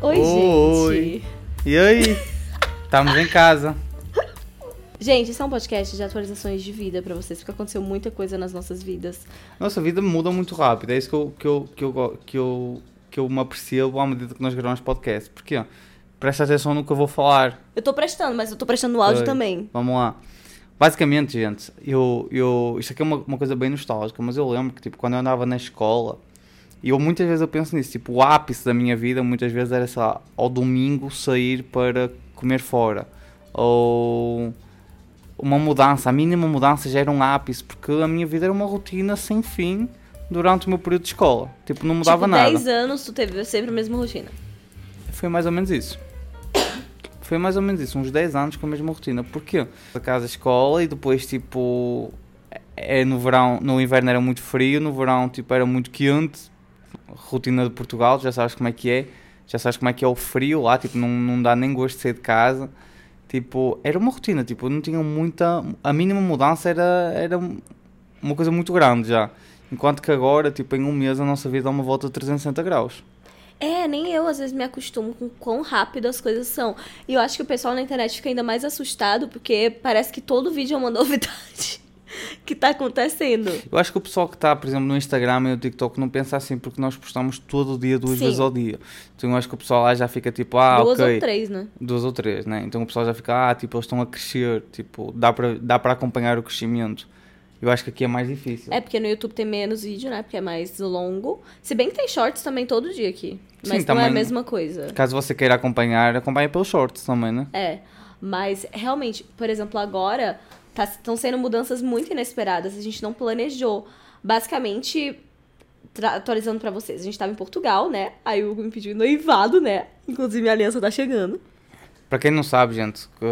Oi, Oi. gente. E aí? Estamos em casa. Gente, esse é um podcast de atualizações de vida pra vocês, porque aconteceu muita coisa nas nossas vidas. Nossa vida muda muito rápido. É isso que eu, que eu, que eu, que eu, que eu me apercebo à medida que nós gravamos podcast. Porquê? Presta atenção no que eu vou falar. Eu tô prestando, mas eu tô prestando no áudio Oi. também. Vamos lá. Basicamente, gente, eu, eu, isto aqui é uma, uma coisa bem nostálgica, mas eu lembro que tipo, quando eu andava na escola, e eu muitas vezes eu penso nisso, tipo, o ápice da minha vida muitas vezes era, sei lá, ao domingo sair para comer fora. Ou uma mudança, a mínima mudança já era um ápice, porque a minha vida era uma rotina sem fim durante o meu período de escola. Tipo, não mudava tipo, nada. 10 anos tu teve sempre a mesma rotina. Foi mais ou menos isso. Foi mais ou menos isso, uns 10 anos com a mesma rotina. Porquê? A casa, escola e depois tipo é no verão, no inverno era muito frio, no verão tipo era muito quente. Rotina de Portugal, já sabes como é que é. Já sabes como é que é o frio lá, tipo não, não dá nem gosto de sair de casa. Tipo, era uma rotina, tipo, não tinha muita, a mínima mudança era era uma coisa muito grande já. Enquanto que agora, tipo, em um mês a nossa vida dá uma volta de 360 graus. É, nem eu às vezes me acostumo com quão rápido as coisas são. E eu acho que o pessoal na internet fica ainda mais assustado, porque parece que todo vídeo é uma novidade que tá acontecendo. Eu acho que o pessoal que está, por exemplo, no Instagram e no TikTok não pensa assim porque nós postamos todo dia, duas Sim. vezes ao dia. Então eu acho que o pessoal lá já fica tipo, ah, Duas ok. ou três, né? Duas ou três, né? Então o pessoal já fica, ah, tipo, eles estão a crescer, tipo, dá para dá para acompanhar o crescimento. Eu acho que aqui é mais difícil. É porque no YouTube tem menos vídeo, né? Porque é mais longo. Se bem que tem shorts também todo dia aqui. Sim, Mas não é a mesma coisa. Caso você queira acompanhar, acompanha pelos shorts também, né? É. Mas realmente, por exemplo, agora estão sendo mudanças muito inesperadas. A gente não planejou. Basicamente, atualizando pra vocês, a gente tava em Portugal, né? Aí o Hugo me pediu noivado, né? Inclusive minha aliança tá chegando. Para quem não sabe, gente, que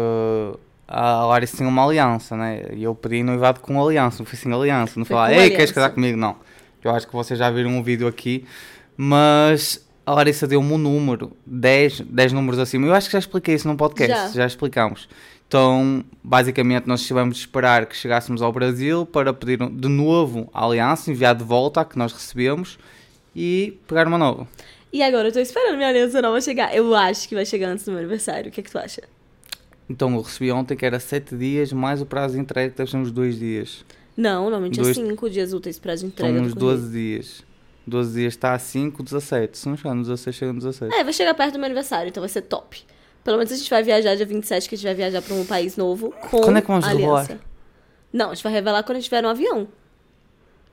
a Larissa tinha uma aliança, né? E eu pedi noivado com aliança, não foi sem aliança. Não Foi falar, ei, aliança. queres casar comigo? Não. Eu acho que vocês já viram um vídeo aqui, mas a Larissa deu-me um número, 10, 10 números acima. Eu acho que já expliquei isso num podcast, Já. já, explicamos. Então, basicamente, nós tivemos de esperar que chegássemos ao Brasil para pedir de novo a aliança, enviar de volta a que nós recebemos e pegar uma nova. E agora eu tô esperando minha aliança nova chegar. Eu acho que vai chegar antes do meu aniversário. O que, é que tu acha? Então, eu recebi ontem que era 7 dias, mais o prazo de entrega, que deve ser uns 2 dias. Não, normalmente Dois- é 5 dias úteis pra de São entrega. uns do correio. 12 dias. 12 dias está a 5, 17. Se não chegar no 16, chega no 17. É, vai chegar perto do meu aniversário, então vai ser top. Pelo menos a gente vai viajar dia 27, que a gente vai viajar pra um país novo com Quando é que vamos aliança. Não, a gente vai revelar quando a gente estiver no avião.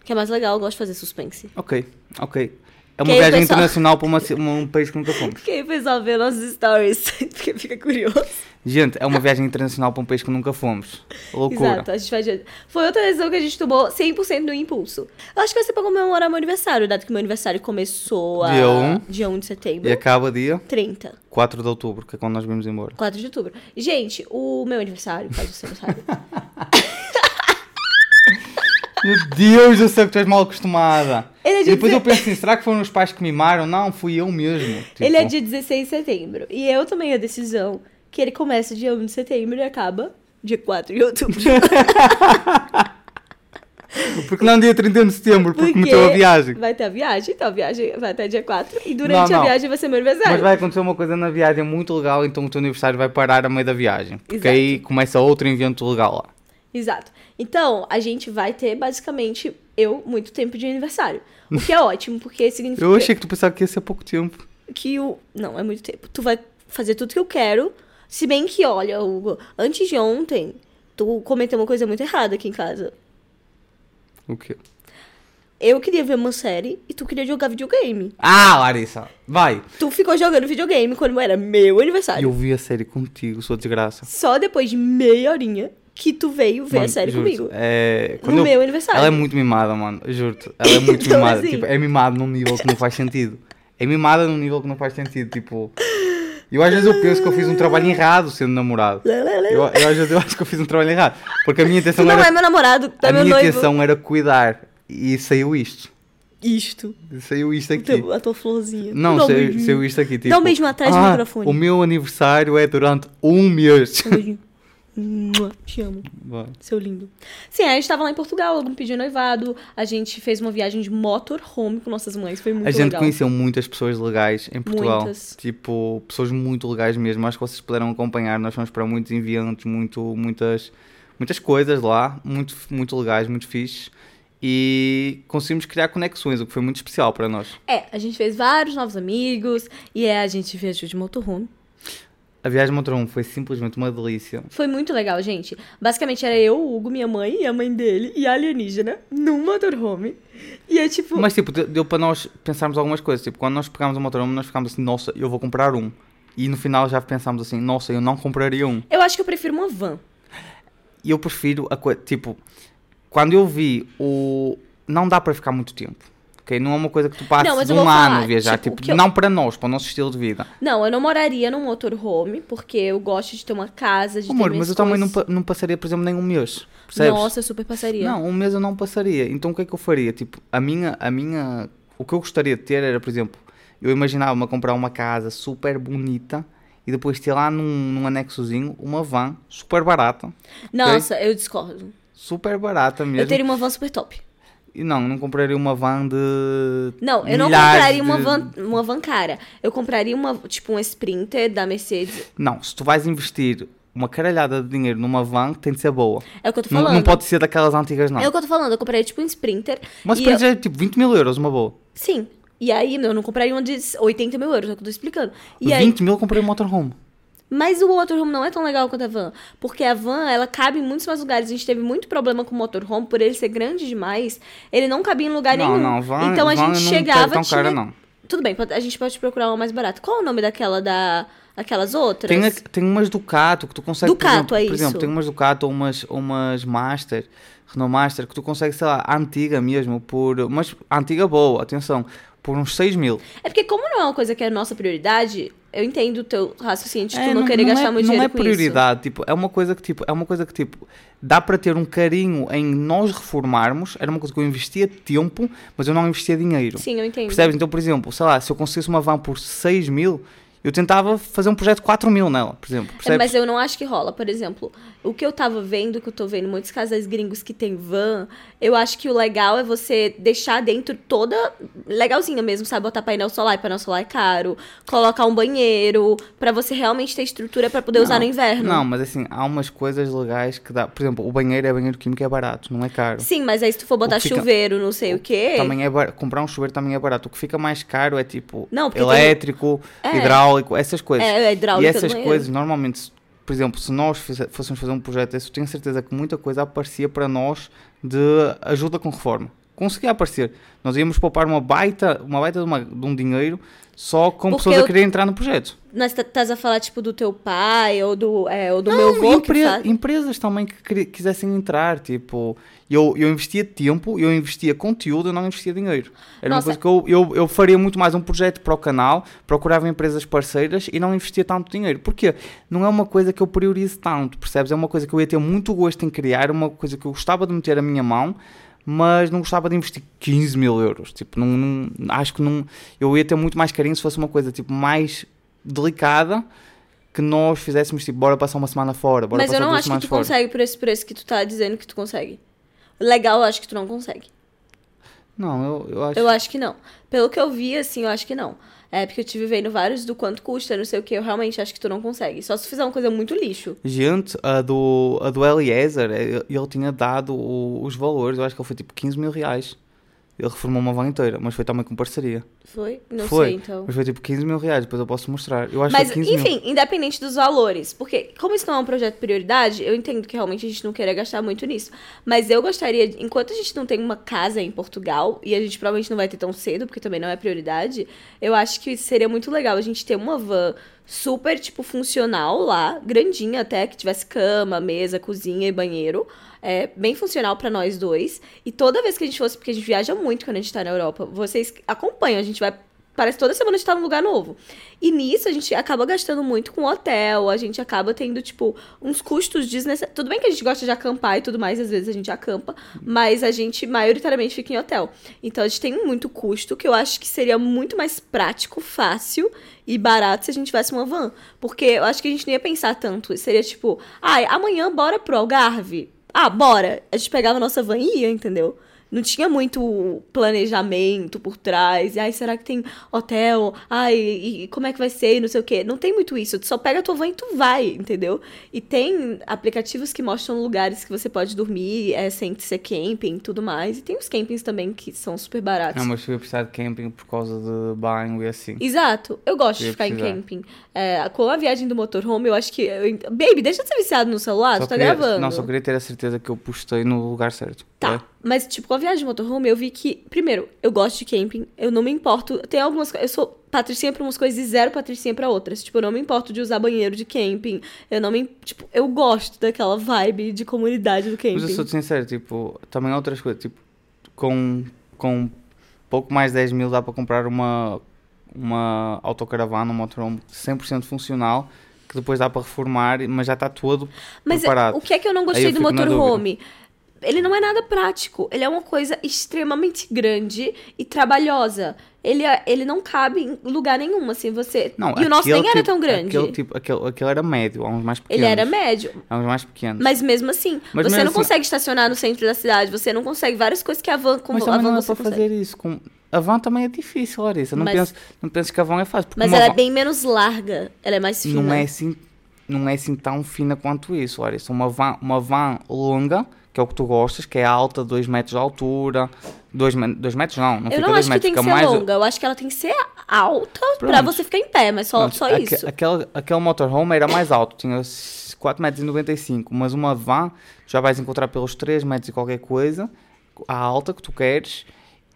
Que é mais legal, eu gosto de fazer suspense. Ok, ok. É uma viagem pessoal? internacional para uma um país que nunca fomos. O pessoal vê nossos stories, porque fica curioso. Gente, é uma viagem internacional para um país que nunca fomos. Loucura. Exato, a gente vai... Foi outra decisão que a gente tomou 100% no impulso. Eu acho que vai ser pra comemorar meu aniversário, dado que meu aniversário começou a... Dia um. Dia 1 de setembro. E acaba dia 30. 4 de outubro, que é quando nós vimos embora. 4 de outubro. Gente, o meu aniversário, caso você não saiba. Meu Deus, eu sei que tu és mal acostumada. É de depois eu penso assim, será que foram os pais que mimaram? Não, fui eu mesmo. Tipo, Ele é dia 16 de setembro. E eu tomei a decisão que ele começa dia 1 de setembro e acaba dia 4 de outubro. Porque não dia 31 de setembro, porque, meteu a viagem. Vai ter a viagem, então a viagem vai até dia 4. E durante Não, não. a viagem vai ser meu aniversário. Mas vai acontecer uma coisa na viagem muito legal, então o teu aniversário vai parar a meio da viagem. Porque Exato. aí começa outro evento legal lá. Exato. Então, a gente vai ter, basicamente, eu, muito tempo de aniversário. O que é ótimo, porque significa Eu achei que tu pensava que ia ser pouco tempo. que o. Não, é muito tempo. Tu vai fazer tudo que eu quero. Se bem que, olha, Hugo, antes de ontem, tu cometeu uma coisa muito errada aqui em casa. O quê? Eu queria ver uma série e tu queria jogar videogame. Ah, Larissa, vai. Tu ficou jogando videogame quando era meu aniversário. Eu vi a série contigo, sua desgraça. Só depois de meia horinha que tu veio ver a Mano, série juro-te, comigo. É... No meu aniversário. Ela é muito mimada, mano. Juro-te. Ela é muito Então, mimada. assim- Tipo, é mimada num nível que não faz sentido. É mimada num nível que não faz sentido. Tipo. Eu às vezes eu penso que eu fiz um trabalho errado sendo namorado. Eu, eu às vezes eu acho que eu fiz um trabalho errado. Porque a minha intenção não era. é meu namorado, é a meu minha noivo. intenção era cuidar. E saiu isto. Isto. Saiu isto aqui. teu- a tua florzinha. Não, Dá saiu, saiu isto aqui. Tipo, Dá um beijo atrás do "Ah, microfone." O meu aniversário é durante um mês. Um beijinho. Te amo. Vai. Seu lindo. Sim, aí a gente tava lá em Portugal, algum pediu noivado. A gente fez uma viagem de motorhome com nossas mães. Foi muito A gente legal. conheceu muitas pessoas legais em Portugal. Muitas. Tipo, pessoas muito legais mesmo. Acho que vocês puderam acompanhar. Nós fomos para muitos enviantes, muito, muitas, muitas coisas lá. Muito, muito legais, muito fixes. E conseguimos criar conexões, o que foi muito especial para nós. É, a gente fez vários novos amigos. E é, a gente viajou de motorhome. A viagem motorhome foi simplesmente uma delícia. Foi muito legal, gente. Basicamente era eu, o Hugo, minha mãe e a mãe dele e a alienígena num motorhome. E é tipo. Mas, tipo, deu para nós pensarmos algumas coisas. Tipo, quando nós pegámos o motorhome, nós ficámos assim, nossa, eu vou comprar um. E no final já pensámos assim, nossa, eu não compraria um. Eu acho que eu prefiro uma van. Eu prefiro a coisa, tipo, quando eu vi o. Não dá para ficar muito tempo. Ok? Não é uma coisa que tu passes Não, um ano falar, a viajar. tipo, Tipo, eu- não para nós, para o nosso estilo de vida. Não, eu não moraria num motorhome, porque eu gosto de ter uma casa, de Amor, ter mas eu também não, coisas. não passaria, por exemplo, nem um mês. Percebes? Nossa, eu super passaria. Não, um mês eu não passaria. Então o que é que eu faria? Tipo, a minha, a minha. O que eu gostaria de ter era, por exemplo, eu imaginava-me comprar uma casa super bonita e depois ter lá num, num anexozinho uma van super barata. Nossa, eu discordo. Super barata mesmo. Eu teria uma van super top. E não, não compraria uma van de. Não, eu não compraria uma de- van, uma van cara. Eu compraria uma, tipo, um Sprinter da Mercedes. Não, se tu vais investir uma caralhada de dinheiro numa van, tem de ser boa. É o que eu tô Não, falando. não pode ser daquelas antigas, não. É o que eu tô falando. Eu compraria, tipo, um Sprinter. E para eu- dizer, tipo, 20 mil euros, uma boa. Sim. E aí, eu não compraria uma de 80 mil euros, é o que eu tô explicando. E aí, 20 mil eu comprei um motorhome. Mas o motorhome não é tão legal quanto a van. Porque a van, ela cabe em muitos mais lugares. A gente teve muito problema com o motorhome, por ele ser grande demais. Ele não cabia em lugar não, nenhum. não, van, então a van gente não chegava, tão tinha... cara, não. Tudo bem, a gente pode procurar uma mais barata. Qual é o nome daquela da... Aquelas outras? Tem, a- tem umas Ducato que tu consegue. Ducato, por exemplo, é Por exemplo, isso. tem umas Ducato ou umas, umas Master, Renault Master, que tu consegues, sei lá, antiga mesmo, por. Mas antiga boa, atenção, por uns 6 mil. É porque como não é uma coisa que é nossa prioridade, eu entendo o teu raciocínio de tu É, não, querer gastar é, muito não dinheiro é com isso. prioridade, tipo, é uma coisa que tipo, é uma coisa que tipo, dá para ter um carinho em nós reformarmos, era uma coisa que eu investia tempo, mas eu não investia dinheiro. Sim, eu entendo. Percebes? Então, por exemplo, sei lá, se eu conseguisse uma van por 6 mil, eu tentava fazer um projeto de 4 mil nela, por exemplo. É, mas eu não acho que rola. Por exemplo, o que eu tava vendo, que eu tô vendo muitos casais gringos que tem van, eu acho que o legal é você deixar dentro toda legalzinha mesmo, sabe? Botar painel solar, e painel solar é caro, colocar um banheiro, pra você realmente ter estrutura pra poder usar no inverno. Não, mas assim, há umas coisas legais que dá. Por exemplo, o banheiro é banheiro químico é barato, não é caro. Sim, mas aí se tu for botar O fica- chuveiro, não sei o, quê. Também é bar... Comprar um chuveiro também é barato. O que fica mais caro é tipo Não, porque tem- elétrico, É. hidráulico, essas coisas. É, é hidráulica e essas banheiro. coisas, normalmente, por exemplo, se nós fôssemos fazer um projeto desse, eu tenho certeza que muita coisa aparecia para nós de ajuda com reforma. Conseguia aparecer. Nós íamos poupar uma baita, uma baita de, uma- de um dinheiro só com Porque pessoas a eu- querer entrar no projeto. Tá- estás a falar, tipo, do teu pai ou do, é, ou do meu Não, avô que empre- faz... empresas também que quisessem entrar, tipo, eu, eu investia tempo, eu investia conteúdo, eu não investia dinheiro. Era Nossa. uma coisa que eu, eu, eu faria muito mais um projeto para o canal, procurava empresas parceiras e não investia tanto dinheiro. Porquê? Não é uma coisa que eu priorizo tanto, percebes? É uma coisa que eu ia ter muito gosto em criar, uma coisa que eu gostava de meter a minha mão, mas não gostava de investir 15 mil euros. Tipo, não, não- acho que não, eu ia ter muito mais carinho se fosse uma coisa tipo, mais delicada que nós fizéssemos tipo, bora passar uma semana fora, bora Mas eu não acho que tu fora. consegue por esse preço que tu tá dizendo que tu consegue. Legal, eu acho que tu não consegue. Não, eu, eu acho. Eu acho que não. Pelo que eu vi, assim, eu acho que não. É porque eu tive vendo vários do quanto custa, não sei o que, eu realmente acho que tu não consegue. Só se fizer uma coisa muito lixo. Gente, a do, a do Eliezer, ele, ele tinha dado os valores, eu acho que ele foi tipo 15 mil reais. Ele reformou uma van inteira, mas foi também com parceria. Foi? Não foi, sei, então. mas foi tipo 15 mil reais, depois eu posso mostrar. Eu acho Mas, que foi 15 mil. enfim, independente dos valores, porque como isso não é um projeto de prioridade, eu entendo que realmente a gente não queira gastar muito nisso. Mas eu gostaria, enquanto a gente não tem uma casa em Portugal, e a gente provavelmente não vai ter tão cedo, porque também não é prioridade, eu acho que seria muito legal a gente ter uma van super, tipo, funcional lá, grandinha até, que tivesse cama, mesa, cozinha e banheiro. É, bem funcional pra nós dois. E toda vez que a gente fosse, porque a gente viaja muito quando a gente tá na Europa, vocês acompanham, a gente vai parece toda semana a gente tá num lugar novo. E nisso a gente acaba gastando muito com hotel, a gente acaba tendo, tipo, uns custos desnecessários. Tudo bem que a gente gosta de acampar e tudo mais, às vezes a gente acampa, mas a gente maioritariamente fica em hotel. Então a gente tem muito custo que eu acho que seria muito mais prático, fácil e barato se a gente tivesse uma van. Porque eu acho que a gente não ia pensar tanto. Seria tipo, ai, amanhã bora pro Algarve. Ah, bora. A gente pegava a nossa van e ia, entendeu? Não tinha muito planejamento por trás. E, ai, será que tem hotel? Ai, e como é que vai ser? E não sei o quê. Não tem muito isso. Tu só pega a tua van e tu vai, entendeu? E tem aplicativos que mostram lugares que você pode dormir é, sem ser camping e tudo mais. E tem os campings também que são super baratos. Não, mas eu ia precisar de camping por causa de banho e assim. Exato. Eu gosto Eu de ficar em precisar. camping. É, com a viagem do motorhome, eu acho que. eu- Baby, deixa de ser viciado no celular, Só tu tá queria- gravando. Não, só queria ter a certeza que eu postei no lugar certo. Tá. É? Mas, tipo, com a viagem de motorhome, eu vi que, primeiro, eu gosto de camping, eu não me importo. Tem algumas. Eu sou patricinha pra umas coisas e zero patricinha pra outras. Tipo, eu não me importo de usar banheiro de camping. Eu não me. Tipo, eu gosto daquela vibe de comunidade do camping. Mas eu sou sincero, tipo, também há outras coisas. Tipo, com, com pouco mais de 10 mil dá para comprar uma, uma autocaravana, um motorhome 100% funcional, que depois dá para reformar, mas já está todo Mas preparado. o que é que eu não gostei eu do motorhome? Ele não é nada prático. Ele é uma coisa extremamente grande e trabalhosa. Ele, é- ele não cabe em lugar nenhum, assim, você... Não, e o nosso nem era tipo- tão grande. Aquele, tipo, aquele, aquele era médio, há uns mais pequenos. Ele era médio. Há uns mais pequenos. Mas mesmo assim, Mas você mesmo não assim- consegue estacionar no centro da cidade, você não consegue várias coisas que a van, como Mas a van não é você consegue. fazer isso. Com... A van também é difícil, Larissa. Não, Mas- penses, não penses que a van é fácil. Mas ela é van bem menos larga, ela é mais fina. não é assim não é assim tão fina quanto isso, Larissa. Uma van, uma van longa, que é o que tu gostas, que é alta, 2 metros de altura. 2 dois metros não, não Eu fica não 2 acho que metros, tem que fica ser mais. longa, eu acho que ela tem que ser alta pra Pronto. você ficar em pé, mas só, Pronto, só aque- isso. Aquele, aquele motorhome era mais alto, tinha 4,95 metros, mas uma van já vais encontrar pelos 3 metros e qualquer coisa, a alta que tu queres,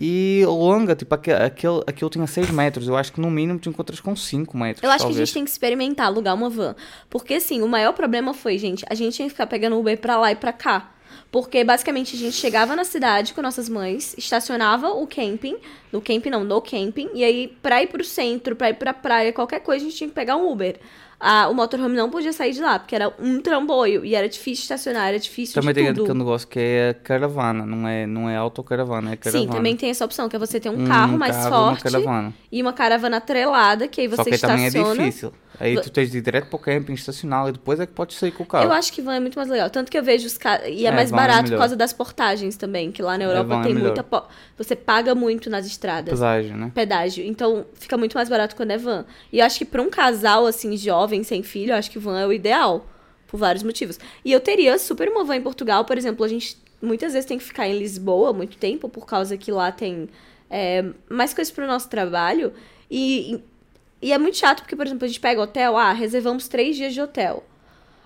e longa, tipo, aque- aquele, aquele tinha 6 metros, eu acho que no mínimo tu encontras com 5 metros. Eu acho que a talvez. gente tem que experimentar alugar uma van. Porque, assim, o maior problema foi, gente, a gente tinha que ficar pegando Uber pra lá e pra cá. Porque, basicamente, a gente chegava na cidade com nossas mães, estacionava o camping, no camping não, no camping, e aí, pra ir pro centro, pra ir pra praia, qualquer coisa, a gente tinha que pegar um Uber. Ah, o motorhome não podia sair de lá, porque era um tramboio, e era difícil estacionar, era difícil Também de tem tudo. aquele negócio que é caravana, não é, não é autocaravana, é caravana. Sim, também tem essa opção, que é você ter um Um carro mais carro uma forte caravana. e uma caravana atrelada, que aí você Só que aí também é estaciona. difícil. Aí tu tens de ir direto para o camping, estacionar e depois é que podes sair com o carro. Eu acho que van é muito mais legal. Tanto que eu vejo os caras. E é, É, mais é barato por melhor. causa das portagens também, que lá na Europa van é tem muita. po- Você paga muito nas estradas. Pedágio, né? Pedágio. Então fica muito mais barato quando é van. E eu acho que pra um casal, assim, jovem, sem filho, acho que van é o ideal. Por vários motivos. E eu teria super uma van em Portugal, por exemplo, a gente muitas vezes tem que ficar em Lisboa muito tempo, por causa que lá tem é, mais coisas pro nosso trabalho. E, e é muito chato, porque, por exemplo, a gente pega hotel, ah, reservamos três dias de hotel.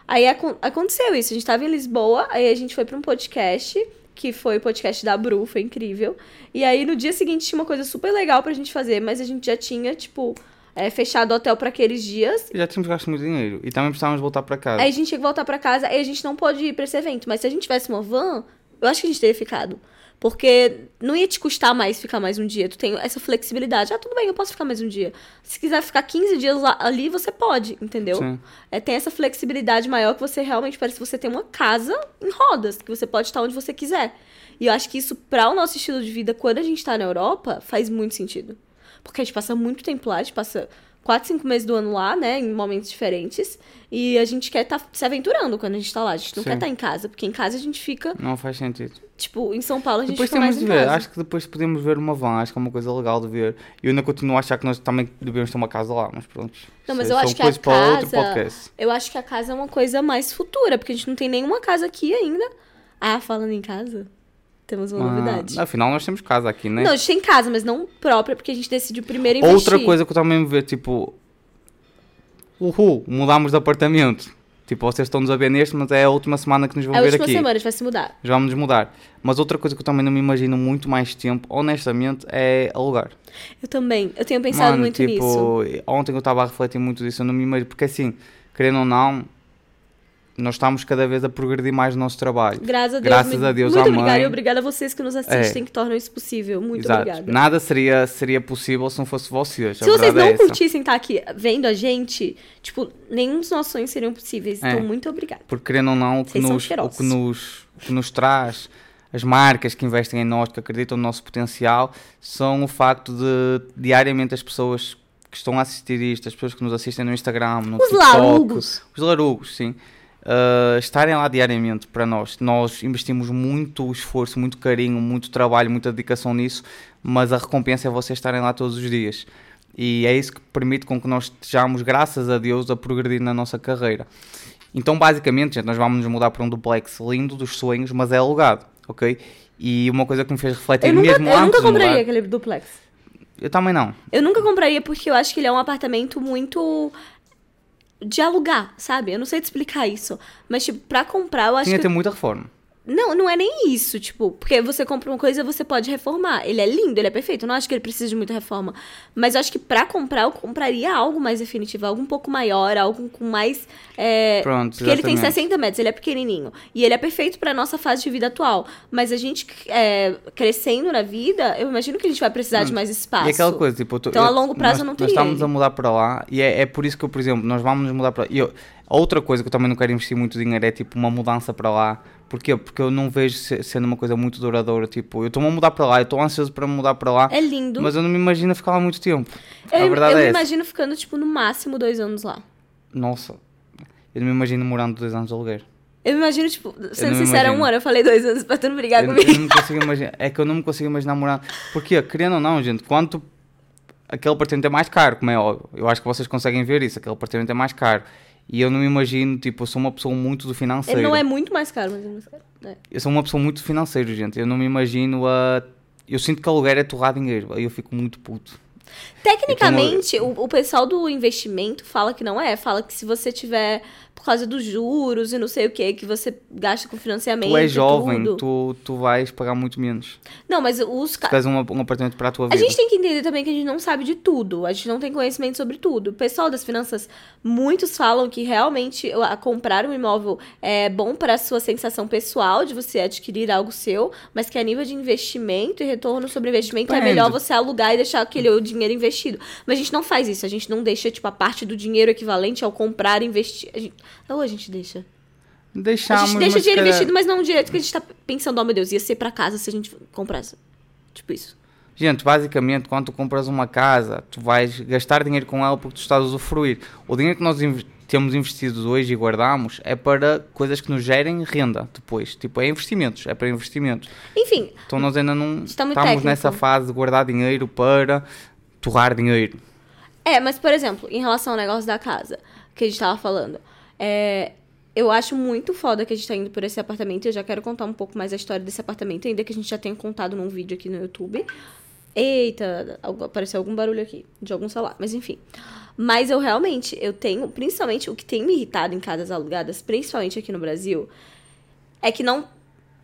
Aí acon- aconteceu isso, a gente tava em Lisboa, aí a gente foi pra um podcast, que foi o podcast da Bru, foi incrível. E aí no dia seguinte tinha uma coisa super legal pra gente fazer, mas a gente já tinha, tipo, é, fechado o hotel pra aqueles dias. E já tínhamos gasto muito dinheiro. E também precisávamos voltar para casa. Aí a gente tinha que voltar pra casa, aí a gente não pôde ir pra esse evento. Mas se a gente tivesse uma van, eu acho que a gente teria ficado. Porque não ia te custar mais ficar mais um dia. Tu tem essa flexibilidade. Ah, tudo bem, eu posso ficar mais um dia. Se quiser ficar 15 dias lá, ali, você pode, entendeu? Sim. É, tem essa flexibilidade maior que você realmente parece que você tem uma casa em rodas, que você pode estar onde você quiser. E eu acho que isso, para o nosso estilo de vida, quando a gente tá na Europa, faz muito sentido. Porque a gente passa muito tempo lá, a gente passa 4, 5 meses do ano lá, né, em momentos diferentes. E a gente quer estar se aventurando quando a gente tá lá. A gente não Sim. quer estar em casa, porque em casa a gente fica, Não faz sentido. tipo, em São Paulo a gente Depois fica temos mais de ver. casa. Acho que depois podemos ver uma van. Acho que é uma coisa legal de ver. E eu ainda continuo a achar que nós também devemos ter uma casa lá. Mas pronto. Não, mas eu acho que a casa-. Eu acho que a casa é uma coisa mais futura, porque a gente não tem nenhuma casa aqui ainda. Ah, falando em casa, temos uma novidade. Ah, afinal, nós temos casa aqui, né? Não, a gente tem casa, mas não própria, porque a gente decidiu primeiro investir. Outra coisa que eu também me ver, tipo. Uhul, mudámos de apartamento. Tipo, vocês estão-nos a ver neste, mas é a última semana que nos vão É a ver última aqui. semana, a gente vai se mudar. Já vamos nos mudar. Mas outra coisa que eu também não me imagino muito mais tempo, honestamente, é alugar. Eu também. Eu tenho pensado Mano, muito tipo, nisso. ontem eu estava a refletir muito disso, eu não me imagino, porque assim, querendo ou não, nós estamos cada vez a progredir mais no nosso trabalho. Graças a Deus. Graças a Deus, Muito à obrigada e obrigada a vocês que nos assistem, É. que tornam isso possível. Muito Exato. obrigada. Nada seria, seria possível se não fosse vocês. Se vocês não é curtissem estar aqui vendo a gente, tipo, nenhum dos nossos sonhos seriam possíveis. É. Então, muito obrigada. Porque querendo ou não, o que, nos, o que, nos, o que nos traz as marcas que investem em nós, que acreditam no nosso potencial, são o facto de diariamente as pessoas que estão a assistir isto, as pessoas que nos assistem no Instagram, no Os TikTok, larugos. os larugos, sim, uh, estarem lá diariamente para nós. Nós investimos muito esforço, muito carinho, muito trabalho, muita dedicação nisso, mas a recompensa é vocês estarem lá todos os dias. E é isso que permite com que nós estejamos, graças a Deus, a progredir na nossa carreira. Então, basicamente, gente, nós vamos nos mudar para um duplex lindo dos sonhos, mas é alugado, ok? E uma coisa que me fez refletir Eu nunca, mesmo eu antes nunca de mudar- compraria aquele duplex. Eu também não. Eu nunca compraria porque eu acho que ele é um apartamento muito de alugar, sabe? Eu não sei te explicar isso. Mas, tipo, pra comprar, eu acho Tinha que. que ter muita reforma. Não, não é nem isso, tipo, porque você compra uma coisa você pode reformar. Ele é lindo, ele é perfeito. Eu não acho que ele precisa de muita reforma. Mas eu acho que pra comprar, eu compraria algo mais definitivo, algo um pouco maior, algo com mais. é, Pronto, Porque ele tem exatamente. 60 metros, ele é pequenininho. E ele é perfeito pra nossa fase de vida atual. Mas a gente é, crescendo na vida, eu imagino que a gente vai precisar de mais espaço. E aquela coisa, tipo, tô- Então, a eu- longo prazo, nós, eu não Nós teria estamos ele. a mudar para lá e é, é por isso que eu, por exemplo, nós vamos nos mudar para lá. E eu- outra coisa que eu também não quero investir muito dinheiro é tipo uma mudança para lá. Porquê? Porque eu não vejo se- sendo uma coisa muito duradoura. Tipo, eu estou a mudar para lá, eu estou ansioso para mudar para lá, É lindo. mas eu não me imagino ficar lá muito tempo. eu a verdade eu é me essa. imagino ficando, tipo, no máximo dois anos lá. Nossa, eu não me imagino morando dois anos de aluguer. Eu me imagino, tipo, sendo sincera, um ano. Eu falei dois anos pra tu não brigar Eu, comigo. eu não consigo imaginar. É que eu não me consigo imaginar morando. Porque, querendo ou não, gente, quanto. Aquele apartamento é mais caro, como é óbvio. Eu acho que vocês conseguem ver isso. Aquele apartamento é mais caro. E eu não me imagino, tipo, eu sou uma pessoa muito do financeiro. Ele não é muito mais caro, mas é mais caro. É. Eu sou uma pessoa muito financeira, gente. Eu não me imagino a. Eu sinto que aluguer é torrar dinheiro. Aí eu fico muito puto. Tecnicamente, o, o pessoal do investimento fala que não é. Fala que se você tiver, por causa dos juros e não sei o que, que você gasta com financiamento. Tu és jovem, tudo. tu, tu vais pagar muito menos. Não, mas os Se ca- tens um, um apartamento para a tua A vida. gente tem que entender também que a gente não sabe de tudo. A gente não tem conhecimento sobre tudo. O pessoal das finanças, muitos falam que realmente a comprar um imóvel é bom para a sua sensação pessoal de você adquirir algo seu, mas que a nível de investimento e retorno sobre investimento é Depende. melhor você alugar e deixar aquele dinheiro investido. Mas a gente não faz isso. A gente não deixa, tipo, a parte do dinheiro equivalente ao comprar e investir. A gente... Ou a gente deixa. Deixamos, a gente deixa dinheiro se calhar- investido, mas não direito que a gente tá pensando, oh meu Deus, ia ser pra casa se a gente comprasse. Tipo isso. Gente, basicamente, quando tu compras uma casa, tu vais gastar dinheiro com ela porque tu estás a usufruir. O dinheiro que nós inv- temos investido hoje e guardamos é para coisas que nos gerem renda depois. Tipo, é investimentos, é para investimentos. Enfim, Então nós ainda não muito estamos técnico. nessa fase de guardar dinheiro para torrar dinheiro. É, mas, por exemplo, em relação ao negócio da casa, que a gente tava falando, é, eu acho muito foda que a gente tá indo por esse apartamento. Eu já quero contar um pouco mais a história desse apartamento, ainda que a gente já tenha contado num vídeo aqui no YouTube. Eita, apareceu algum barulho aqui, de algum celular, mas enfim. Mas eu realmente, eu tenho, principalmente, o que tem me irritado em casas alugadas, principalmente aqui no Brasil, é que não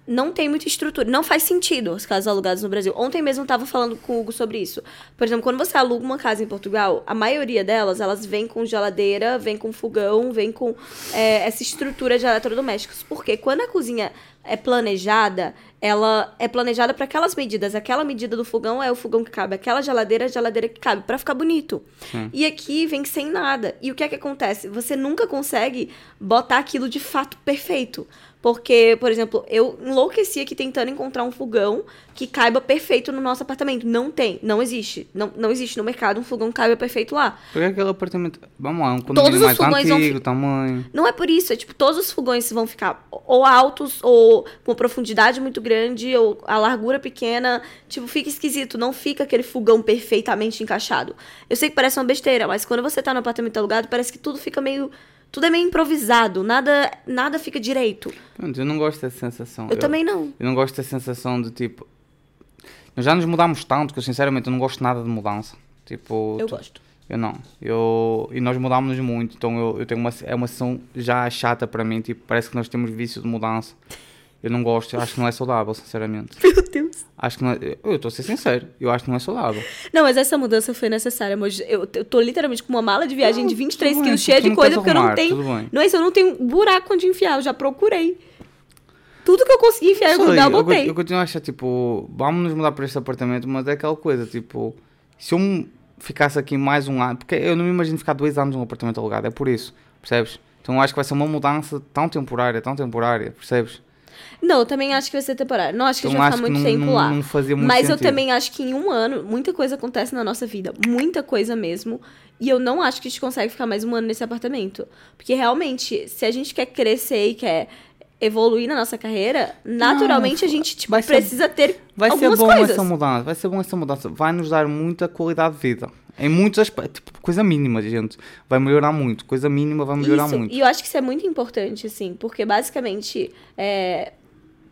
não tem muita estrutura. Não faz sentido as casas alugadas no Brasil. Ontem mesmo eu tava falando com o Hugo sobre isso. Por exemplo, quando você aluga uma casa em Portugal, a maioria delas, elas vêm com geladeira, vem com fogão, vem com é, essa estrutura de eletrodomésticos. Porque quando a cozinha é planejada, ela é planejada para aquelas medidas. Aquela medida do fogão é o fogão que cabe, aquela geladeira é a geladeira que cabe, para ficar bonito. E aqui vem sem nada. E o que é que acontece? Você nunca consegue botar aquilo de fato perfeito. Porque, por exemplo, eu enlouqueci aqui tentando encontrar um fogão que caiba perfeito no nosso apartamento. Não tem, não existe. Não, não existe no mercado um fogão que caiba perfeito lá. Porque aquele apartamento. Vamos lá, um condomínio mais vão antigo, tamanho. Não é por isso, é tipo, todos os fogões vão ficar ou altos, ou com uma profundidade muito grande, ou a largura pequena. Tipo, fica esquisito, não fica aquele fogão perfeitamente encaixado. Eu sei que parece uma besteira, mas quando você tá no apartamento alugado, parece que tudo fica meio. Tudo é meio improvisado, nada, nada fica direito. Eu não gosto dessa sensação. Eu, também não. Eu não gosto da sensação de tipo. Nós já nos mudámos tanto que eu sinceramente eu não gosto nada de mudança. Tipo. Eu tu- gosto. Eu não. Eu, e nós mudámos-nos muito, então eu, eu tenho uma, é uma sessão já chata para mim, tipo, parece que nós temos vício de mudança. Eu não gosto, eu acho que não é saudável, sinceramente. Meu Deus. Acho que não é, eu estou a ser sincero, eu acho que não é saudável. Não, mas essa mudança foi necessária, Moji. Eu, eu tô literalmente com uma mala de viagem de 23 tudo bem, quilos cheia de não coisa, porque eu não arrumar, tenho. tudo bem. Não é isso, eu não tenho buraco onde enfiar, eu já procurei. Tudo que eu consegui enfiar em lugar, eu botei. eu continuo a achar, tipo, vamos nos mudar para este apartamento, mas é aquela coisa, tipo, se eu ficasse aqui mais um ano, porque eu não me imagino ficar dois anos num apartamento alugado, é por isso, percebes? Então eu acho que vai ser uma mudança tão temporária, tão temporária, percebes? Não, eu também acho que vai ser temporário. Não acho que a Então gente vai ficar muito não, tempo não, lá. não fazia muito Mas eu sentido. também acho que em um ano, muita coisa acontece na nossa vida. Muita coisa mesmo. E eu não acho que a gente consegue ficar mais um ano nesse apartamento. Porque realmente, se a gente quer crescer e quer evoluir na nossa carreira, naturalmente a gente tipo, vai ser- precisa ter Vai ser algumas bom coisas. essa mudança, vai ser bom essa mudança, vai nos dar muita qualidade de vida. Em muitos aspectos, tipo, coisa mínima, gente. Vai melhorar muito, coisa mínima vai melhorar Isso, muito. E eu acho que isso é muito importante, assim, porque basicamente, é,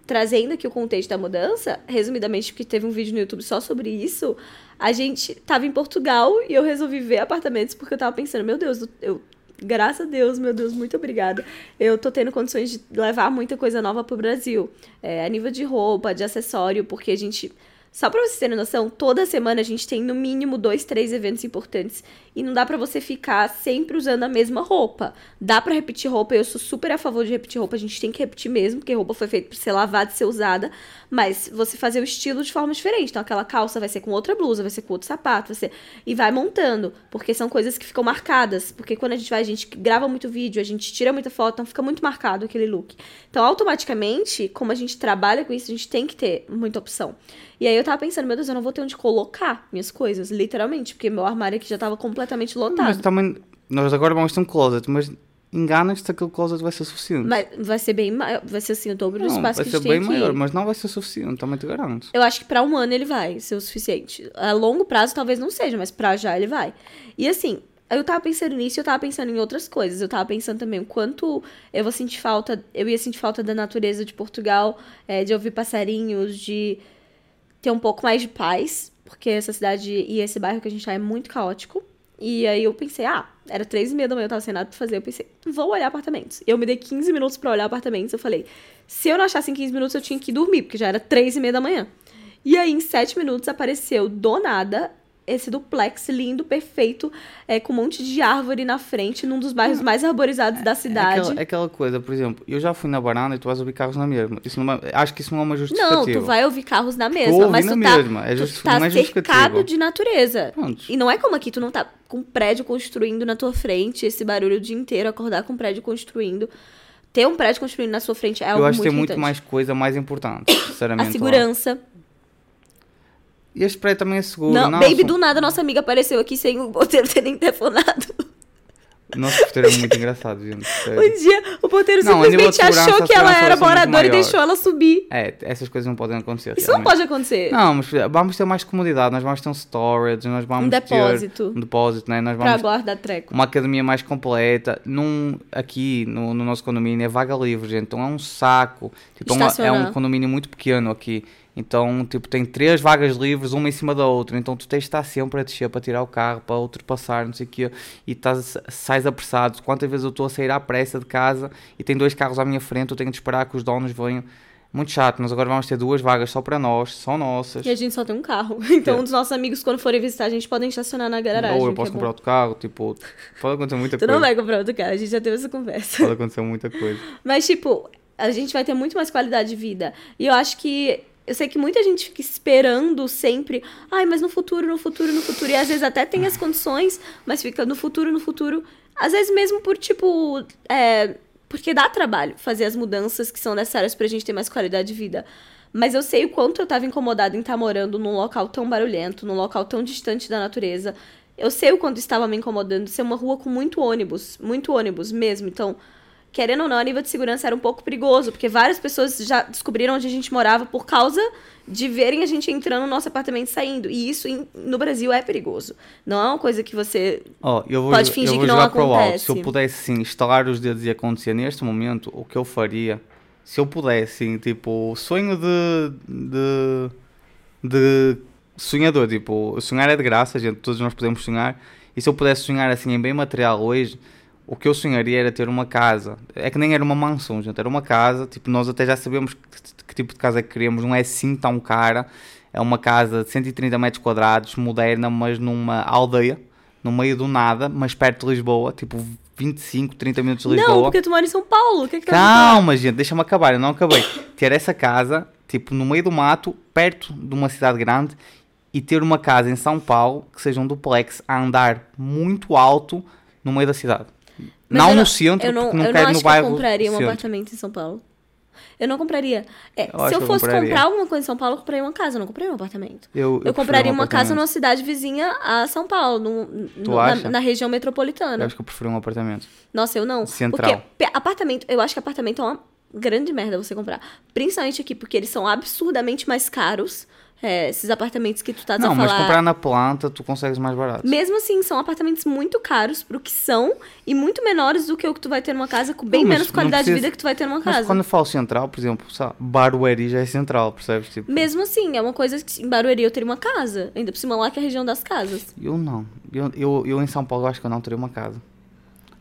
trazendo aqui o contexto da mudança, resumidamente, porque teve um vídeo no YouTube só sobre isso, a gente tava em Portugal e eu resolvi ver apartamentos porque eu tava pensando, meu Deus, eu. Graças a Deus, meu Deus, muito obrigada. Eu tô tendo condições de levar muita coisa nova pro Brasil. É, a nível de roupa, de acessório, porque a gente. Só pra vocês terem noção, toda semana a gente tem no mínimo dois, três eventos importantes. E não dá pra você ficar sempre usando a mesma roupa. Dá pra repetir roupa, eu sou super a favor de repetir roupa, a gente tem que repetir mesmo, porque roupa foi feita pra ser lavada e ser usada. Mas você fazer o estilo de forma diferente. Então aquela calça vai ser com outra blusa, vai ser com outro sapato, vai ser. E vai montando. Porque são coisas que ficam marcadas. Porque quando a gente vai, a gente grava muito vídeo, a gente tira muita foto, então fica muito marcado aquele look. Então, automaticamente, como a gente trabalha com isso, a gente tem que ter muita opção. E aí eu tava pensando, meu Deus, eu não vou ter onde colocar minhas coisas, literalmente, porque meu armário aqui já tava completamente Mas lotado. também, nós agora vamos ter um closet, mas enganas-te aquele closet vai ser suficiente. Mas vai ser bem maior, vai ser assim o dobro do não, espaço vai que a ser gente tem bem maior, mas não vai ser suficiente, também te garanto. Eu acho que pra um ano ele vai ser o suficiente. A longo prazo talvez não seja, mas pra já ele vai. E assim, eu tava pensando nisso e eu tava pensando em outras coisas. Eu tava pensando também o quanto eu vou sentir falta, eu ia sentir falta da natureza de Portugal, é, de ouvir passarinhos, de ter um pouco mais de paz, porque essa cidade e esse bairro que a gente tá é muito caótico. E aí eu pensei, ah, era três e meia da manhã, eu tava sem nada pra fazer. Eu pensei, vou olhar apartamentos. Eu me dei 15 minutos pra olhar apartamentos. Eu falei, se eu não achasse em 15 minutos, eu tinha que ir dormir, porque já era três e meia da manhã. E aí, em sete minutos, apareceu do nada esse duplex lindo, perfeito, é, com um monte de árvore na frente, num dos bairros mais arborizados da É cidade. aquela, é aquela coisa, por exemplo, eu já fui na varanda e tu vais ouvir carros na mesma. Isso não é- acho que isso não é uma justificativa. Não, tu vai ouvir carros na Tu mesma, ouve mas na tu tá, mesma, é tu justi- tá não é cercado de natureza. Pronto. E não é como aqui, tu não tá com um prédio construindo na tua frente, esse barulho o dia inteiro, acordar com um prédio construindo. Ter um prédio construindo na sua frente é algo Eu acho que muito tem muito mais coisa mais importante, sinceramente. A lá. E este prédio também é seguro. Não, Nossa, baby, do nada nossa amiga apareceu aqui sem o porteiro ter nem telefonado. Nosso porteiro é muito engraçado, gente. sério. Um dia o porteiro Não, simplesmente achou que ela era moradora e deixou ela subir. É, essas coisas não podem acontecer. Isso não realmente. pode acontecer. Não, mas vamos ter mais comodidade, nós vamos ter um storage, nós vamos Um depósito. ter um depósito, né? Nós Pra vamos guardar treco. uma academia mais completa. Num, aqui no, no nosso condomínio é vaga livre, gente. Então é um saco. Tipo, é é um condomínio muito pequeno aqui. Então, tipo, tem três vagas livres, uma em cima da outra. Então tu tens de estar sempre a descer para tirar o carro, para ultrapassar, não sei o quê. E estás, sais apressado. Quantas vezes eu estou a sair à pressa de casa e tem dois carros à minha frente, eu tenho de esperar que os donos venham. Muito chato, mas agora vamos ter duas vagas só para nós, só nossas. E a gente só tem um carro. Então, É. os nossos amigos, quando forem visitar, a gente podem estacionar na garagem. Ou eu que posso é comprar bom. outro carro, tipo, pode acontecer muita Tu coisa. não vai comprar outro carro, a gente já teve essa conversa. Pode acontecer muita coisa. Mas, tipo, a gente vai ter muito mais qualidade de vida. E eu acho que. Eu sei que muita gente fica esperando sempre. Ai, mas no futuro, no futuro, no futuro. E às vezes até tem as condições, mas fica no futuro, no futuro. Às vezes mesmo por, tipo. É, porque dá trabalho fazer as mudanças que são necessárias pra gente ter mais qualidade de vida. Mas eu sei o quanto eu tava incomodada em estar morando num local tão barulhento, num local tão distante da natureza. Eu sei o quanto estava me incomodando ser uma rua com muito ônibus, muito ônibus mesmo. Então, querendo ou não, a nível de segurança era um pouco perigoso, porque várias pessoas já descobriram onde a gente morava por causa de verem a gente entrando no nosso apartamento e saindo. E isso em- no Brasil é perigoso. Não é uma coisa que você. Eu vou, Pode fingir que não acontece. Se eu pudesse, sim, estalar os dedos e acontecer neste momento, o que eu faria, se eu pudesse, sim, tipo, sonho de, de, de sonhador, tipo, sonhar é de graça, gente, todos nós podemos sonhar, e se eu pudesse sonhar assim em bem material hoje, o que eu sonharia era ter uma casa. É que nem era uma mansão, gente. Era uma casa. Tipo, nós até já sabemos que, que tipo de casa é que queríamos. Não é assim tão cara. É uma casa de 130 metros quadrados, moderna, mas numa aldeia. No meio do nada, mas perto de Lisboa. Tipo, 25, 30 minutos de Lisboa. Não, porque tu mora em São Paulo. O que é que Calma, gente. Deixa-me acabar. Eu não acabei. ter essa casa, tipo, no meio do mato, perto de uma cidade grande. E ter uma casa em São Paulo que seja um duplex a andar muito alto no meio da cidade. Mas não eu no centro, eu não, não eu não acho que eu compraria um apartamento em São Paulo. Eu não compraria. É, Eu se eu eu fosse compraria. comprar alguma coisa em São Paulo, eu compraria uma casa, eu não compraria um apartamento. Eu, Eu, compraria um uma casa numa cidade vizinha a São Paulo, no, no- na, na região Eu metropolitana. acho que eu prefiro um apartamento. Nossa, eu não. Central. Porque apartamento, eu acho que apartamento é uma grande merda você comprar. Principalmente aqui, porque eles são absurdamente mais caros. É, esses apartamentos que tu tá não, a mas falar. comprar na planta tu consegues mais barato. Mesmo assim, são apartamentos muito caros pro que são e muito menores do que o que tu vai ter numa casa, com bem Não, mas menos qualidade de precisa- vida que tu vai ter numa Mas casa. quando eu falo central, por exemplo, sabe, Barueri já é central, percebes? Tipo, Mesmo assim, é uma coisa que em Barueri eu teria uma casa. Ainda por cima lá que é a região das casas. eu não. Eu, eu, eu em São Paulo acho que eu não teria uma casa.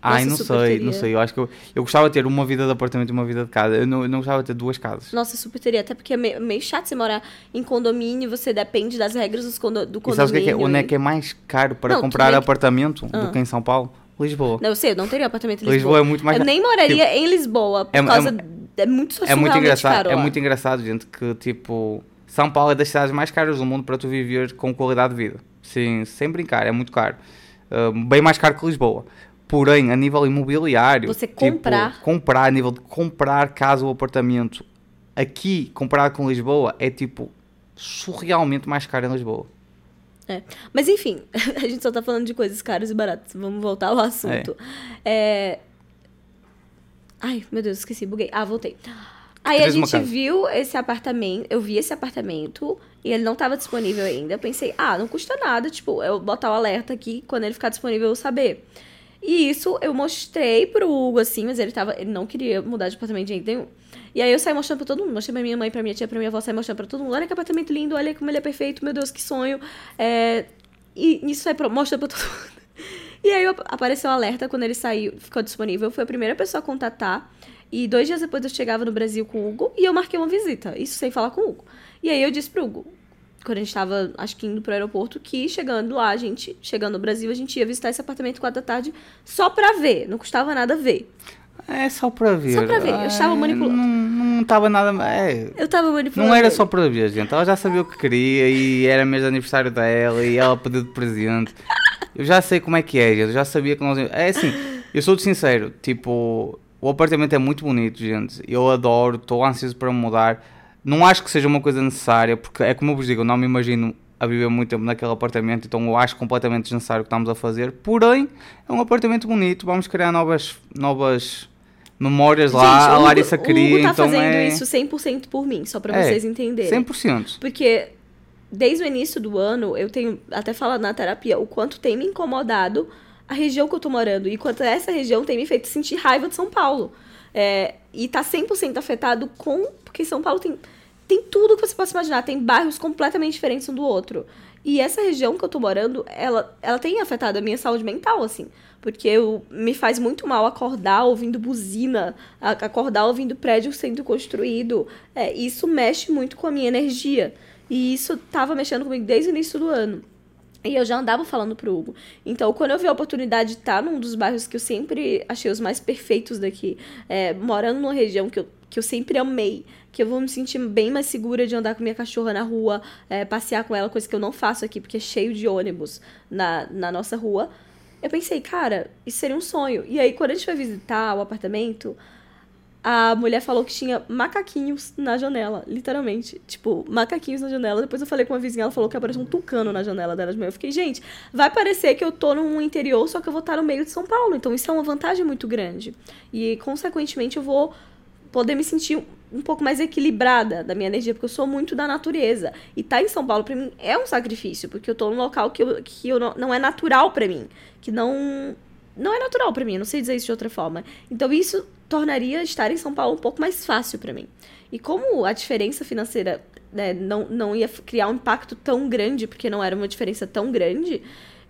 Ai, Nossa, não sei, teria. não sei. Eu acho que eu, eu gostava de ter uma vida de apartamento e uma vida de casa. Eu não, eu não gostava de ter duas casas. Nossa, super teria. Até porque é meio, meio chato você morar em condomínio, você depende das regras dos condo, do E condomínio. sabes o que é, que é? Onde é e- que é mais caro para Não, comprar que- apartamento Ah. do que em São Paulo? Lisboa. Não, eu sei, eu não teria apartamento em Lisboa Lisboa. é muito mais Eu nem moraria em Lisboa, por é- é- causa... É, muito É muito engraçado, caro é lá. muito engraçado, gente, que tipo, São Paulo é das cidades mais caras do mundo para tu viver com qualidade de vida. Sim, sem brincar, é muito caro. Uh, bem mais caro que Lisboa. Porém, a nível imobiliário, Você tipo, comprar. comprar, a nível de comprar casa ou apartamento, aqui comparado com Lisboa, é tipo surrealmente mais caro em Lisboa. Mas enfim, a gente só tá falando de coisas caras e baratas. Vamos voltar ao assunto. É. Ai, meu Deus, esqueci, buguei. Ah, voltei. Aí a gente viu esse apartamento, eu vi esse apartamento e ele não tava disponível ainda. Eu pensei, ah, não custa nada, tipo, eu botar o alerta aqui, quando ele ficar disponível eu saber. E isso eu mostrei pro Hugo, assim, mas ele tava. Ele não queria mudar de apartamento de jeito nenhum. E aí eu saí mostrando pra todo mundo. Mostrei pra minha mãe, pra minha tia, pra minha avó, saí mostrando pra todo mundo. Olha que apartamento lindo, olha como ele é perfeito, meu Deus, que sonho. É, E isso aí mostrando pra todo mundo. E aí ap- apareceu o alerta quando ele saiu, ficou disponível. Eu fui a primeira pessoa a contatar. E dois dias depois eu chegava no Brasil com o Hugo e eu marquei uma visita. Isso sem falar com o Hugo. E aí eu disse pro Hugo, quando a gente tava, acho que indo pro aeroporto, que chegando lá, a gente, chegando no Brasil, a gente ia visitar esse apartamento quatro da tarde só pra ver. Não custava nada ver. É só para ver. Só pra ver, eu estava É, manipulando. Não, não estava nada. É, Eu tava manipulando. Não era só para ver, gente. Ela já sabia o que queria e era mês de aniversário dela e ela pediu de presente. Eu já sei como é que é, gente. Eu já sabia que nós. É assim, eu sou de sincero. Tipo, o apartamento é muito bonito, gente. Eu adoro, estou ansioso para mudar. Não acho que seja uma coisa necessária, porque é como eu vos digo, eu não me imagino a viver muito tempo naquele apartamento, então eu acho completamente desnecessário o que estamos a fazer. Porém, é um apartamento bonito, vamos criar novas, novas memórias lá. Gente, a o Larissa Hugo, o Hugo tá então fazendo é isso 100% por mim, só pra É, vocês entenderem. 100%. Porque desde o início do ano, eu tenho até falado na terapia o quanto tem me incomodado a região que eu tô morando e quanto essa região tem me feito sentir raiva de São Paulo. É, e tá 100% afetado com. Porque São Paulo tem, tem tudo que você possa imaginar, tem bairros completamente diferentes um do outro. E essa região que eu tô morando, ela, ela tem afetado a minha saúde mental, assim. Porque eu, me faz muito mal acordar ouvindo buzina, acordar ouvindo prédio sendo construído. É, isso mexe muito com a minha energia. E isso tava mexendo comigo desde o início do ano. E eu já andava falando pro Hugo. Então, quando eu vi a oportunidade de estar num dos bairros que eu sempre achei os mais perfeitos daqui, é, morando numa região que eu, que eu sempre amei, que eu vou me sentir bem mais segura de andar com minha cachorra na rua, é, passear com ela, coisa que eu não faço aqui, porque é cheio de ônibus na, na nossa rua. Eu pensei, cara, isso seria um sonho. E aí, quando a gente foi visitar o apartamento, a mulher falou que tinha macaquinhos na janela, literalmente. Tipo, macaquinhos na janela. Depois eu falei com uma vizinha, ela falou que apareceu um tucano na janela dela de manhã. Eu fiquei, gente, vai parecer que eu tô num interior, só que eu vou estar no meio de São Paulo. Então isso é uma vantagem muito grande. E, consequentemente, eu vou poder me sentir um pouco mais equilibrada da minha energia, porque eu sou muito da natureza. E estar em São Paulo, pra mim, é um sacrifício, porque eu tô num local que, eu, que eu não, não é natural pra mim. Que não não é natural pra mim, não sei dizer isso de outra forma. Então isso tornaria estar em São Paulo um pouco mais fácil pra mim. E como a diferença financeira né, não, não ia criar um impacto tão grande, porque não era uma diferença tão grande,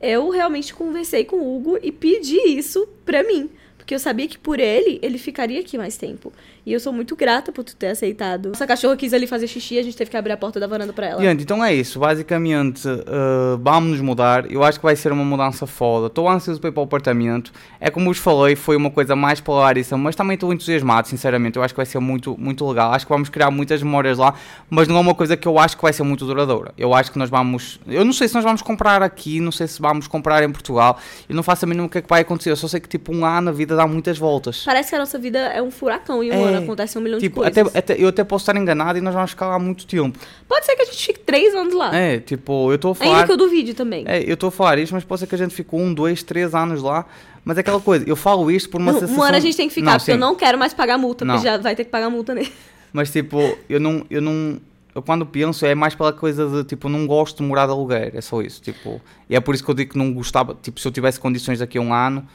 eu realmente conversei com o Hugo e pedi isso pra mim. Porque eu sabia que por ele, ele ficaria aqui mais tempo. E eu sou muito grata por tu ter aceitado. Essa cachorra quis ali fazer xixi, a gente teve que abrir a porta da varanda pra ela. Gente, então é isso. Basicamente, uh, vamos nos mudar. Eu acho que vai ser uma mudança foda. Estou ansioso para ir para o apartamento. É como vos falei, foi uma coisa mais polarista, mas também estou entusiasmado, sinceramente. Eu acho que vai ser muito, muito legal. Acho que vamos criar muitas memórias lá, mas não é uma coisa que eu acho que vai ser muito duradoura. Eu acho que nós vamos. Eu não sei se nós vamos comprar aqui, não sei se vamos comprar em Portugal. Eu não faço a mínima o que é que vai acontecer. Eu só sei que, tipo, um ano a vida dá muitas voltas. Parece que a nossa vida é um furacão e um É. ano acontece um milhão Tipo, de até, coisas. até- eu até posso estar enganado e nós vamos ficar lá muito tempo. Pode ser que a gente fique três anos lá. É, tipo, eu estou a Ainda falar. que eu duvide também. É, eu estou a falar isto, mas pode ser que a gente ficou um, dois, três anos lá. Mas é aquela coisa, eu falo isto por uma Não, sensação... um ano a gente tem que ficar, porque eu sim. não quero mais pagar multa, Não. porque já vai ter que pagar multa nele. Mas tipo, eu não, eu não... Eu quando penso é mais pela coisa de, tipo, não gosto de morar de aluguer, é só isso, tipo... E é por isso que eu digo que não gostava, tipo, se eu tivesse condições daqui a um ano,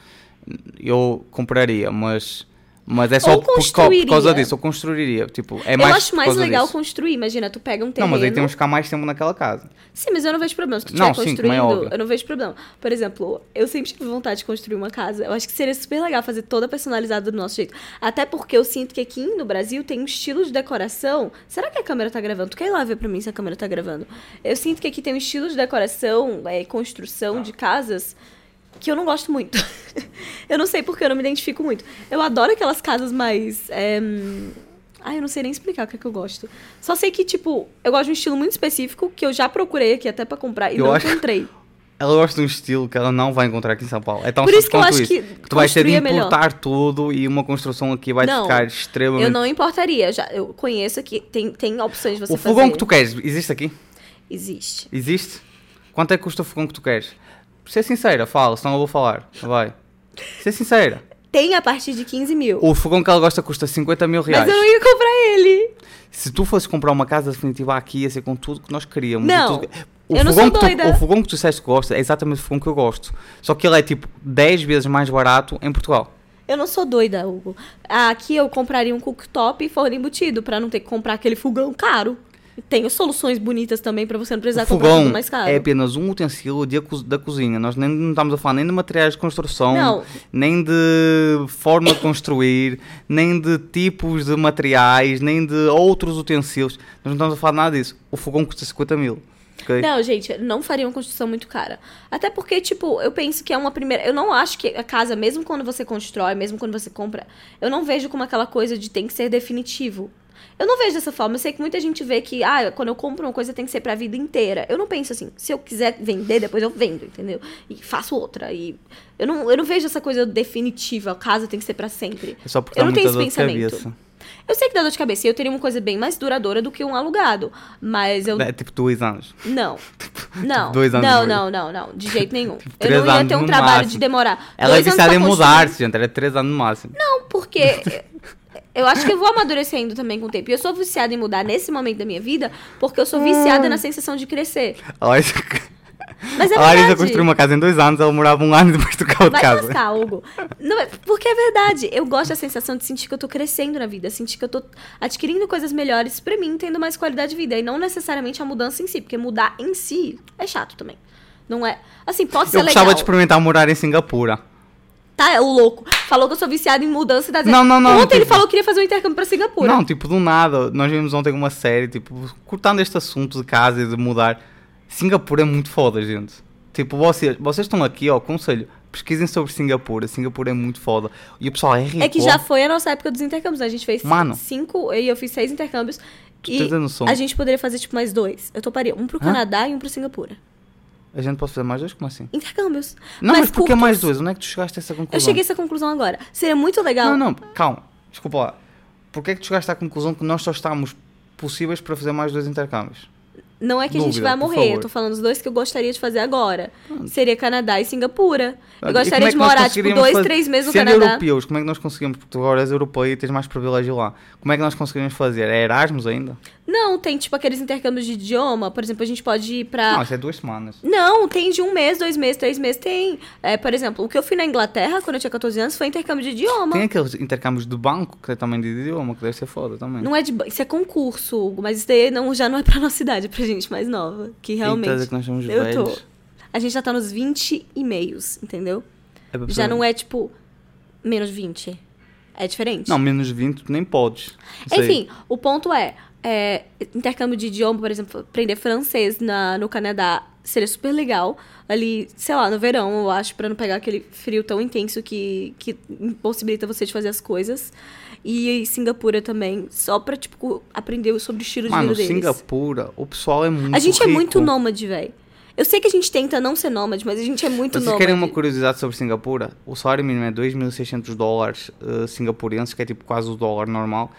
eu compraria, mas... Mas é só por, por causa disso, eu construiria, tipo, é eu mais acho mais legal disso. construir. Imagina, tu pega um Não, terreno. mas aí temos que ficar mais tempo naquela casa. Sim, mas eu não vejo problema. Se tu Não, estiver sim, é construindo, óbvio. eu não vejo problema. Por exemplo, eu sempre tive vontade de construir uma casa. Eu acho que seria super legal fazer toda personalizada do nosso jeito. Até porque eu sinto que aqui no Brasil tem um estilo de decoração. Será que a câmera tá gravando? Tu quer ir lá ver pra mim se a câmera tá gravando? Eu sinto que aqui tem um estilo de decoração, é, construção de casas que eu não gosto muito. eu não sei porque eu não me identifico muito. Eu adoro aquelas casas mais. É... Ai, eu não sei nem explicar o que é que eu gosto. Só sei que, tipo, eu gosto de um estilo muito específico que eu já procurei aqui até pra comprar e Eu não acho- encontrei. Ela gosta de um estilo que ela não vai encontrar aqui em São Paulo. É tão Por isso que eu acho quanto que Tu vais ter de é melhor. importar tudo e uma construção aqui vai Não, ficar extremamente... Eu não importaria. Eu Já, eu conheço aqui, tem, tem opções de você O fogão fazer. que tu queres, existe aqui? Existe. Existe? Quanto é que custa o fogão que tu queres? Ser sincera, fala, senão eu vou falar. Vai. Ser sincera. Tem a partir de 15 mil. O fogão que ela gosta custa 50 mil reais. Mas eu não ia comprar ele. Se tu fosse comprar uma casa definitiva aqui, ia ser com tudo que nós queríamos. Não, tudo O eu não fogão sou que tu- doida. o fogão que tu disseste que gosta é exatamente o fogão que eu gosto. Só que ele é tipo 10 vezes mais barato em Portugal. Eu não sou doida, Hugo. Aqui eu compraria um cooktop e forno embutido pra não ter que comprar aquele fogão caro. Tenho soluções bonitas também pra você não precisar o comprar tudo mais caro. é apenas um utensílio de da cozinha. Nós nem, não estamos a falar nem de materiais de construção, Não. nem de forma de construir, nem de tipos de materiais, nem de outros utensílios. Nós não estamos a falar nada disso. O fogão custa 50 mil. ok? Não, gente, não faria uma construção muito cara. Até porque, tipo, eu penso que é uma primeira. Eu não acho que a casa, mesmo quando você constrói, mesmo quando você compra, eu não vejo como aquela coisa de tem que ser definitivo. Eu não vejo dessa forma. Eu sei que muita gente vê que, ah, quando eu compro uma coisa tem que ser pra vida inteira. Eu não penso assim. Se eu quiser vender, depois eu vendo, entendeu? E faço outra. E eu não, eu não vejo essa coisa definitiva. A casa tem que ser pra sempre. É só porque eu dá não tenho esse pensamento. Eu sei que dá dor de cabeça. Eu teria uma coisa bem mais duradoura do que um alugado. Mas eu É tipo dois anos. não. Não. dois anos não, não, não, não. De jeito nenhum. eu três não ia ter um trabalho máximo. de demorar. Ela é dois anos viciada em mudar-se, gente. Ela é três anos no máximo. Não, porque eu acho que eu vou amadurecendo também com o tempo. E eu sou viciada em mudar nesse momento da minha vida porque eu sou viciada na sensação de crescer. A Larissa, Mas é a Larissa construiu uma casa em dois anos, ela morava um ano e depois trocava Vai casa. lascar, Hugo. Não, é- porque é verdade. Eu gosto da sensação de sentir que eu tô crescendo na vida, sentir que eu tô adquirindo coisas melhores pra mim, tendo mais qualidade de vida. E não necessariamente a mudança em si, porque mudar em si é chato também. Não é. Assim, pode ser Eu legal. gostava de experimentar morar em Singapura. Tá, é o louco. Falou que eu sou viciada em mudança e Não, não, não, Ontem ele tipo- falou que queria fazer um intercâmbio pra Singapura. Não, tipo, do nada. Nós vimos ontem uma série, tipo, cortando este assunto de casa e de mudar. Singapura é muito foda, gente. Tipo, vocês, vocês estão aqui, ó, conselho. Pesquisem sobre Singapura. Singapura é muito foda. E o pessoal é rico. É que já foi a nossa época dos intercâmbios, né? A gente fez Mano. cinco, e eu fiz seis intercâmbios. Tu e a gente poderia fazer, tipo, mais dois. Eu toparia um pro Hã? Canadá e um pro Singapura. A gente pode fazer mais dois? Como assim? Intercâmbios. Não, mas, por que curtos. mais dois? Onde é que tu chegaste a essa conclusão? Eu cheguei a essa conclusão agora. Seria muito legal. Não, não, calma. Desculpa lá. Porquê é que tu chegaste à conclusão que nós só estamos possíveis para fazer mais dois intercâmbios? Não é que a gente Dúvida, vai morrer. Eu tô falando os dois que eu gostaria de fazer agora. Seria Canadá e Singapura. Ah, Eu gostaria é de morar, tipo, dois, fazer- três meses no Sendo Canadá. europeus, como é que nós conseguimos? Porque tu agora és europeu e tens mais privilégio lá. Como é que nós conseguiríamos fazer? É Erasmus ainda? Não, tem, tipo, aqueles intercâmbios de idioma. Por exemplo, a gente pode ir pra. Não, isso é duas semanas. Não, tem de um mês, dois meses, três meses, tem. É, por exemplo, o que eu fui na Inglaterra quando eu tinha 14 anos foi intercâmbio de idioma. Tem aqueles intercâmbios de banco, que é também de idioma, que deve ser foda também. Não é de. Isso é concurso, Hugo, mas isso daí não, já não é pra nossa idade, é pra gente mais nova. Que realmente. Eita, que nós somos eu velhos. tô. A gente já tá nos 20 e meios, entendeu? É Já não é tipo. Menos 20. É diferente. Não, menos 20 tu nem sei. Enfim, o ponto é, é, intercâmbio de idioma, por exemplo, aprender francês na, no Canadá seria super legal. Ali, sei lá, no verão, eu acho, pra não pegar aquele frio tão intenso que, que impossibilita você de fazer as coisas. E Singapura também, só pra, tipo, aprender sobre o estilo de Mano, vida deles. Singapura, o pessoal é muito A gente é rico. muito nômade, velho. Eu sei que a gente tenta não ser nômade, mas a gente é muito Vocês nômade. querem uma curiosidade sobre Singapura? O salário mínimo é 2.600 dólares eh, singapurenses, que é tipo quase o dólar normal.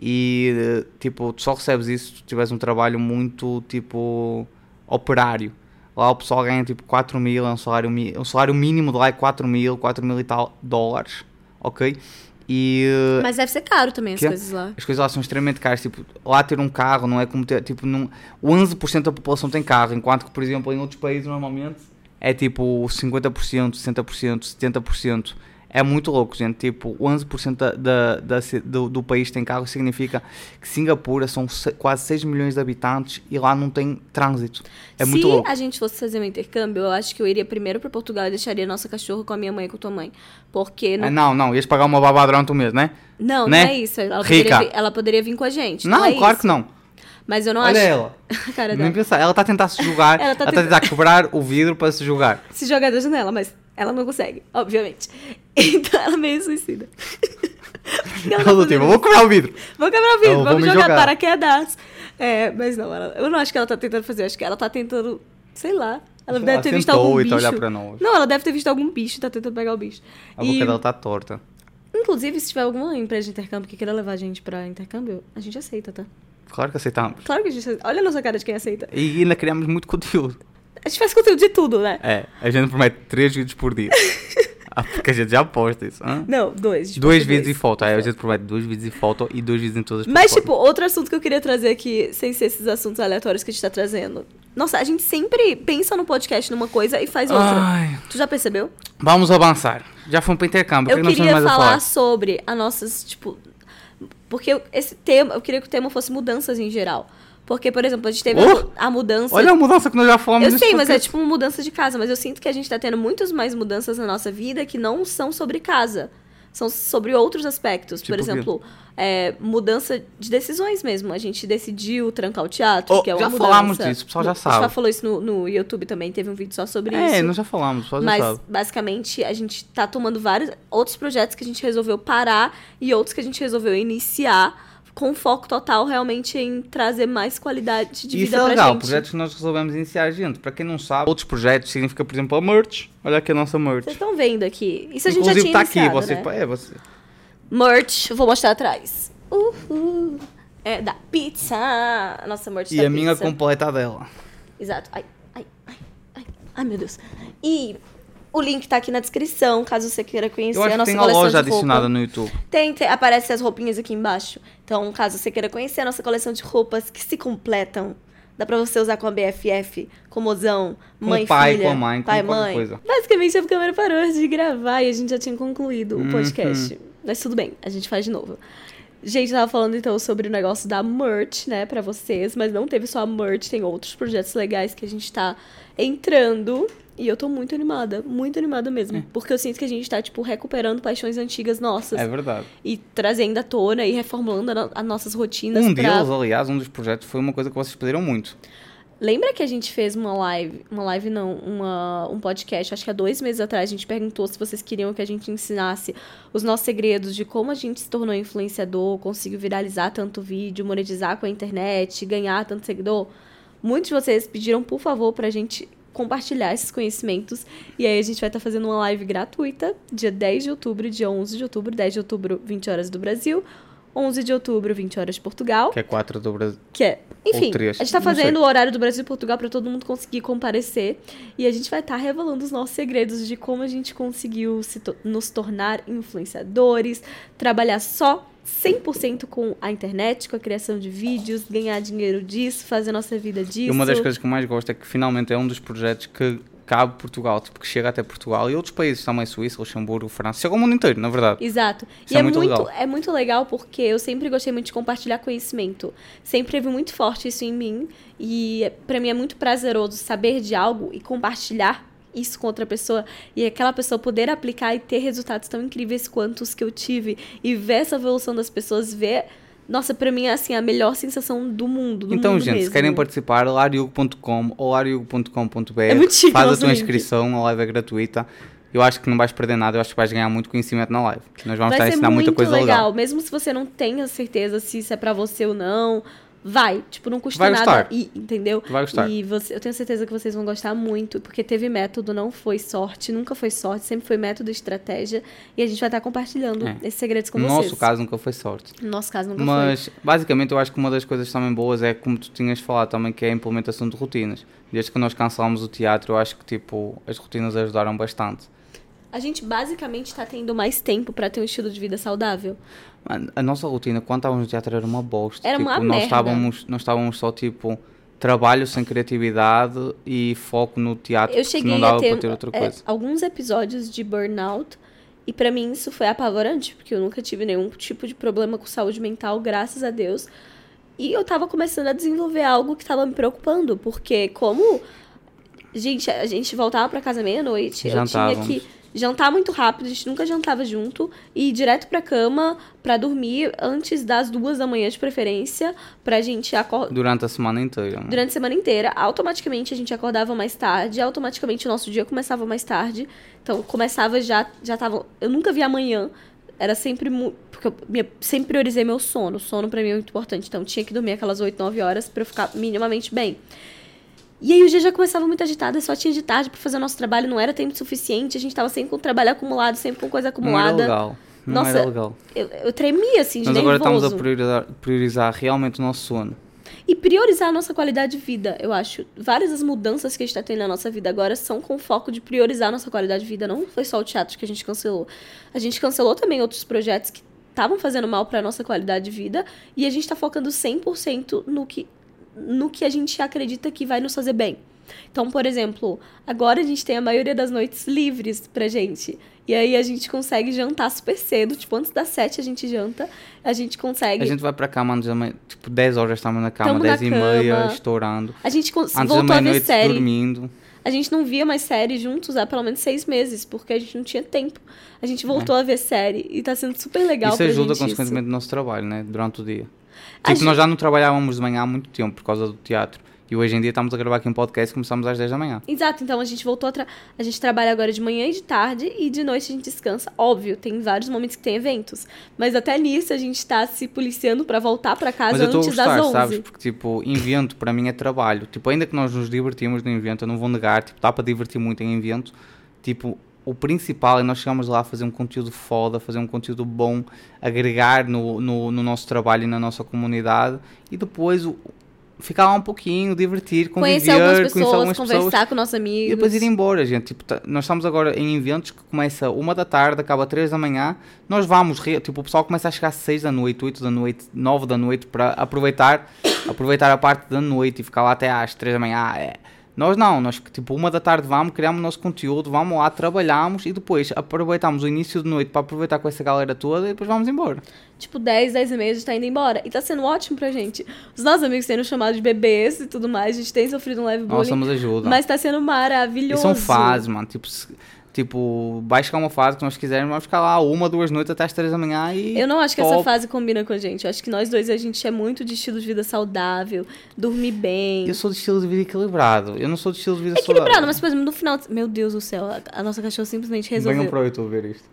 E eh, tipo, tu só recebes isso se tiveres um trabalho muito tipo operário. Lá o pessoal ganha tipo 4 mil, é um salário, o salário mínimo de lá é 4 mil, 4 mil e tal dólares, ok? E eh, Mas deve ser caro também as Quê? coisas lá. as coisas lá são extremamente caras. Tipo, lá ter um carro não é como ter. Tipo, num, 11% da população tem carro, enquanto que, por exemplo, em outros países normalmente é tipo 50%, 60%, 70%. É muito louco, gente. Tipo, 11% da, da, da do, do país tem carro significa que Singapura são se- quase 6 milhões de habitantes e lá não tem trânsito. É Se muito louco. a gente fosse fazer um intercâmbio, eu acho que eu iria primeiro pra Portugal e deixaria nossa cachorra com a minha mãe e com a tua mãe. Porque não. É, não, não, ias pagar uma babá durante um mês, né? Não, né? não é isso. Ela Rica. poderia, vir, ela poderia vir com a gente. Não, é claro isso. que não. Mas eu não Olha acho. ela. a cara Nem pensar. Ela está a tentar se jogar, Ela ela tá está a tentar quebrar o vidro para se jogar. Se jogar da janela, mas ela não consegue, obviamente. Então ela é meio suicida. Ela não tipo, poderia- vou quebrar o vidro. Vou quebrar o vidro, vamos jogar, jogar. paraquedas. É, mas não, ela- eu não acho que ela tá tentando fazer, acho que ela tá tentando, sei lá. Ela deve Ela ter visto algum bicho. tá olhar pra nós. Não, ela deve ter visto algum bicho e tá tentando pegar o bicho. A E, boca dela tá torta. Inclusive, se tiver alguma empresa de intercâmbio que queira levar a gente pra intercâmbio, a gente aceita, tá? Claro que aceitamos. Claro que a gente aceita. Olha a nossa cara de quem aceita. E ainda criamos muito conteúdo. A gente faz conteúdo de tudo, né? É, a gente promete 3 vídeos por dia. Ah, Porque a gente já posta isso. hã? Não, dois. Dois dois. vídeos e foto. Aí a gente promete dois vídeos e foto e dois vídeos em todas as Mas, tipo, outro assunto que eu queria trazer aqui, sem ser esses assuntos aleatórios que a gente tá trazendo. Nossa, a gente sempre pensa no podcast numa coisa e faz outra. Ai, Tu já percebeu? vamos avançar. Já fomos para intercâmbio. Eu que queria falar, sobre as nossas, tipo. Porque esse tema, eu queria que o tema fosse mudanças em geral. Porque, por exemplo, a gente teve Oh! a, mudança. Olha a mudança que nós já falamos eu sei, mas é tipo uma mudança de casa. Mas eu sinto que a gente tá tendo muitas mais mudanças na nossa vida que não são sobre casa. São sobre outros aspectos. Tipo por o exemplo, é, mudança de decisões mesmo. A gente decidiu trancar o teatro, Oh, que é uma já mudança. falamos disso, o pessoal já A gente sabe. já falou isso no, no YouTube também, teve um vídeo só sobre É, isso. nós já falamos, só já Mas, sabe. basicamente, a gente tá tomando vários outros projetos que a gente resolveu parar e outros que a gente resolveu iniciar com foco total realmente em trazer mais qualidade de Isso vida é pra legal, gente. projetos que nós resolvemos iniciar, gente. Para quem não sabe, outros projetos significa, por exemplo, a merch. Olha aqui a nossa merch. Vocês estão vendo aqui. Isso a gente Inclusive já tá tinha aqui, iniciado, você, né? é, você. Merch, vou mostrar atrás. Uhul. É da pizza. Nossa merch E a minha pizza. completa dela. Exato. Ai, ai, ai, ai. Ai, meu Deus. E o link tá aqui na descrição, caso você queira conhecer Eu acho a que nossa tem a coleção loja de roupa. adicionada no YouTube. Tem, tem, aparece as roupinhas aqui embaixo. Então, caso você queira conhecer a nossa coleção de roupas que se completam, dá pra você usar com a BFF, com o mozão, Com mãe o pai, filha, com a mãe, com pai qualquer mãe. coisa. Basicamente, a câmera parou de gravar e a gente já tinha concluído Uhum. o podcast. Mas tudo bem, a gente faz de novo. Gente, tava falando então sobre o negócio da merch, né, pra vocês, mas não teve só a merch, tem outros projetos legais que a gente tá entrando. E eu tô muito animada, muito animada mesmo. Porque eu sinto que a gente tá, tipo, recuperando paixões antigas nossas É verdade. e trazendo à tona e reformulando as nossas rotinas Um pra... deles, aliás, um dos projetos foi uma coisa que vocês pediram muito. Lembra que a gente fez uma live, uma live não, uma, um podcast, acho que há dois meses atrás, a gente perguntou se vocês queriam que a gente ensinasse os nossos segredos de como a gente se tornou influenciador, conseguiu viralizar tanto vídeo, monetizar com a internet, ganhar tanto seguidor. Muitos de vocês pediram, por favor, pra gente compartilhar esses conhecimentos. E aí a gente vai estar fazendo uma live gratuita, dia 10 de outubro, dia 11 de outubro, 10 de outubro, 20 horas do Brasil, 11 de outubro, 20 horas de Portugal. Que é 4 do Brasil. Que é. Enfim, a gente tá não fazendo o horário do Brasil e Portugal pra todo mundo conseguir comparecer. E a gente vai estar revelando os nossos segredos de como a gente conseguiu se to- nos tornar influenciadores, trabalhar só 100% com a internet, com a criação de vídeos, ganhar dinheiro disso, fazer nossa vida disso. E uma das coisas que eu mais gosto é que finalmente é um dos projetos que cabe Portugal, tipo, que chega até Portugal e outros países também, Suíça, Luxemburgo, França, chega ao mundo inteiro, na verdade. Exato. Isso e é é, muito muito, legal. é muito legal porque eu sempre gostei muito de compartilhar conhecimento. Sempre teve muito forte isso em mim. E pra mim é muito prazeroso saber de algo e compartilhar isso com outra pessoa e aquela pessoa poder aplicar e ter resultados tão incríveis quanto os que eu tive e ver essa evolução das pessoas, ver nossa, pra mim é assim a melhor sensação do mundo. Do então, mundo gente, mesmo. se querem participar, lariugo.com ou lariugo.com.br, É faz a tua link. inscrição, a live é gratuita. Eu acho que não vais perder nada, eu acho que vais ganhar muito conhecimento na live. Nós vamos estar a Vai ser ensinar muito muita coisa legal. legal. Mesmo se você não tenha certeza se isso é pra você ou não, vai. Tipo, não custa Vai nada gostar. ir, entendeu? Vai gostar. E você, eu tenho certeza que vocês vão gostar muito, porque teve método, não foi sorte, nunca foi sorte, sempre foi método e estratégia. E a gente vai estar compartilhando É. esses segredos com No vocês. nosso caso nunca foi sorte. No nosso caso, nunca Mas, basicamente, eu acho que uma das coisas também boas é, como tu tinhas falado também, que é a implementação de rotinas. Desde que nós cancelámos o teatro, eu acho que, tipo, as rotinas ajudaram bastante. foi. A gente basicamente tá tendo mais tempo pra ter um estilo de vida saudável. A nossa rotina, quando estávamos no teatro, era uma bosta. Era tipo, uma nós merda. Estávamos, nós estávamos só, tipo, trabalho sem criatividade e foco no teatro, Eu cheguei não dava a ter, para ter outra é, coisa. alguns episódios de burnout. E pra mim isso foi apavorante, porque eu nunca tive nenhum tipo de problema com saúde mental, graças a Deus. E eu tava começando a desenvolver algo que tava me preocupando, porque como gente, a gente voltava pra casa meia-noite, eu tinha que jantar muito rápido, a gente nunca jantava junto e ir direto pra cama pra dormir antes das duas da manhã de preferência, pra gente acordar Durante a semana inteira. mano. durante a semana inteira. Automaticamente a gente acordava mais tarde, automaticamente o nosso dia começava mais tarde. Então começava já já tava, eu nunca vi amanhã. Era sempre porque eu sempre priorizei meu sono. O sono pra mim é muito importante, então tinha que dormir aquelas 8, 9 horas pra eu ficar minimamente bem. E aí o dia já começava muito agitado, só tinha de tarde pra fazer o nosso trabalho, não era tempo suficiente, a gente tava sempre com trabalho acumulado, sempre com coisa Não era acumulada. legal. Não Nossa, era legal. Eu, eu tremia assim de Nós agora nervoso. estamos a priorizar, priorizar realmente o nosso sono. E priorizar a nossa qualidade de vida, eu acho. Várias das mudanças que a gente tá tendo na nossa vida agora são com foco de priorizar a nossa qualidade de vida. Não foi só o teatro que a gente cancelou. A gente cancelou também outros projetos que estavam fazendo mal pra nossa qualidade de vida. E a gente tá focando 100% no que, no que a gente acredita que vai nos fazer bem. Então, por exemplo, agora a gente tem a maioria das noites livres pra gente. E aí a gente consegue jantar super cedo, tipo, antes das sete a gente janta. A gente consegue. A gente vai para cama antes da meia, tipo 10 horas estamos na cama, Tamo na 10 e meia, estourando. A gente Antes da voltou a ver série. dormindo. A gente não via mais série juntos há pelo menos seis meses, porque a gente não tinha tempo. A gente voltou a ver série e tá sendo super legal É. isso pra ajuda gente consequentemente no nosso trabalho, né? Durante o dia. Tipo, gente- nós já não trabalhávamos de manhã há muito tempo por causa do teatro. E hoje em dia estamos a gravar aqui um podcast e começamos às 10 da manhã. Exato, então a gente voltou a tra... a gente trabalha agora de manhã e de tarde e de noite a gente descansa. Óbvio, tem vários momentos que tem eventos, mas até nisso a gente tá se policiando pra voltar pra casa Mas eu estou a antes gostar, das 11. sabes? Porque, tipo, invento para mim é trabalho. Tipo, ainda que nós nos divertimos no invento, eu não vou negar, tipo, dá para divertir muito em invento. Tipo, o principal é nós chegamos lá a fazer um conteúdo foda, fazer um conteúdo bom, agregar no, no, no nosso trabalho e na nossa comunidade e depois o- ficar lá um pouquinho, divertir, conviver, Conhecer algumas pessoas, conhecer algumas conversar pessoas. com nossos amigos. E depois ir embora, gente. Tipo, tá- nós estamos agora em eventos que começa uma da tarde, acaba três da manhã. Nós vamos, tipo, o pessoal começa a chegar às seis da noite, oito da noite, nove da noite para aproveitar, aproveitar a parte da noite e ficar lá até às três da manhã. É. Nós não, nós tipo uma da tarde vamos, criamos o nosso conteúdo, vamos lá, trabalhamos e depois aproveitamos o início de noite para aproveitar com essa galera toda e depois vamos embora. Tipo, 10, 10 e meia a gente tá indo embora. E tá sendo ótimo pra gente. Os nossos amigos têm nos chamado de bebês e tudo mais. A gente tem sofrido um leve Nós bullying. somos ajuda. Mas tá sendo E maravilhoso. são fases, mano. Tipo, tipo, vai chegar uma fase que nós quisermos, vamos ficar lá uma, duas noites até às três da manhã e. Eu não acho que essa top. fase combina com a gente. Eu acho que nós dois, a gente é muito de estilo de vida saudável, dormir bem. Eu sou de estilo de vida equilibrado. Eu não sou de estilo de vida Equilibrado, saudável. mas, por exemplo, no final... Meu Deus do céu, a, a nossa cachorra simplesmente Venham resolveu. para o YouTube ver isto.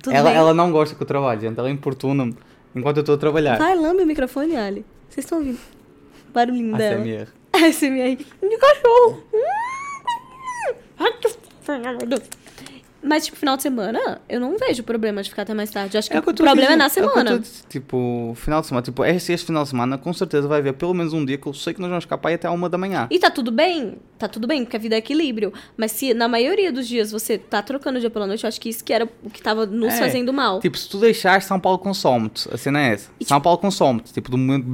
Tudo Ela, bem? ela não gosta que eu trabalhe, gente. Ela importuna-me enquanto eu estou a trabalhar. Vai, lambe o microfone, Ali. Vocês estão ouvindo? Barulhinho dela. ASMR. ASMR. De cachorro. Inferno. Mas, tipo, final de semana, eu não vejo problema de ficar até mais tarde. Acho que É o que problema é dizer, na o que eu tô semana. tipo, final de semana. Tipo, este, este final de semana, com certeza vai haver pelo menos um dia que eu sei que nós vamos ficar para aí até uma da manhã. E tá tudo bem, tá tudo bem, porque a vida é equilíbrio. Mas se na maioria dos dias você tá trocando dia pela noite, eu acho que isso que era o que tava nos É, fazendo mal. Tipo, se tu deixar, São Paulo consome-te. A cena é essa. E, São Paulo consome-te. Tipo, do momento.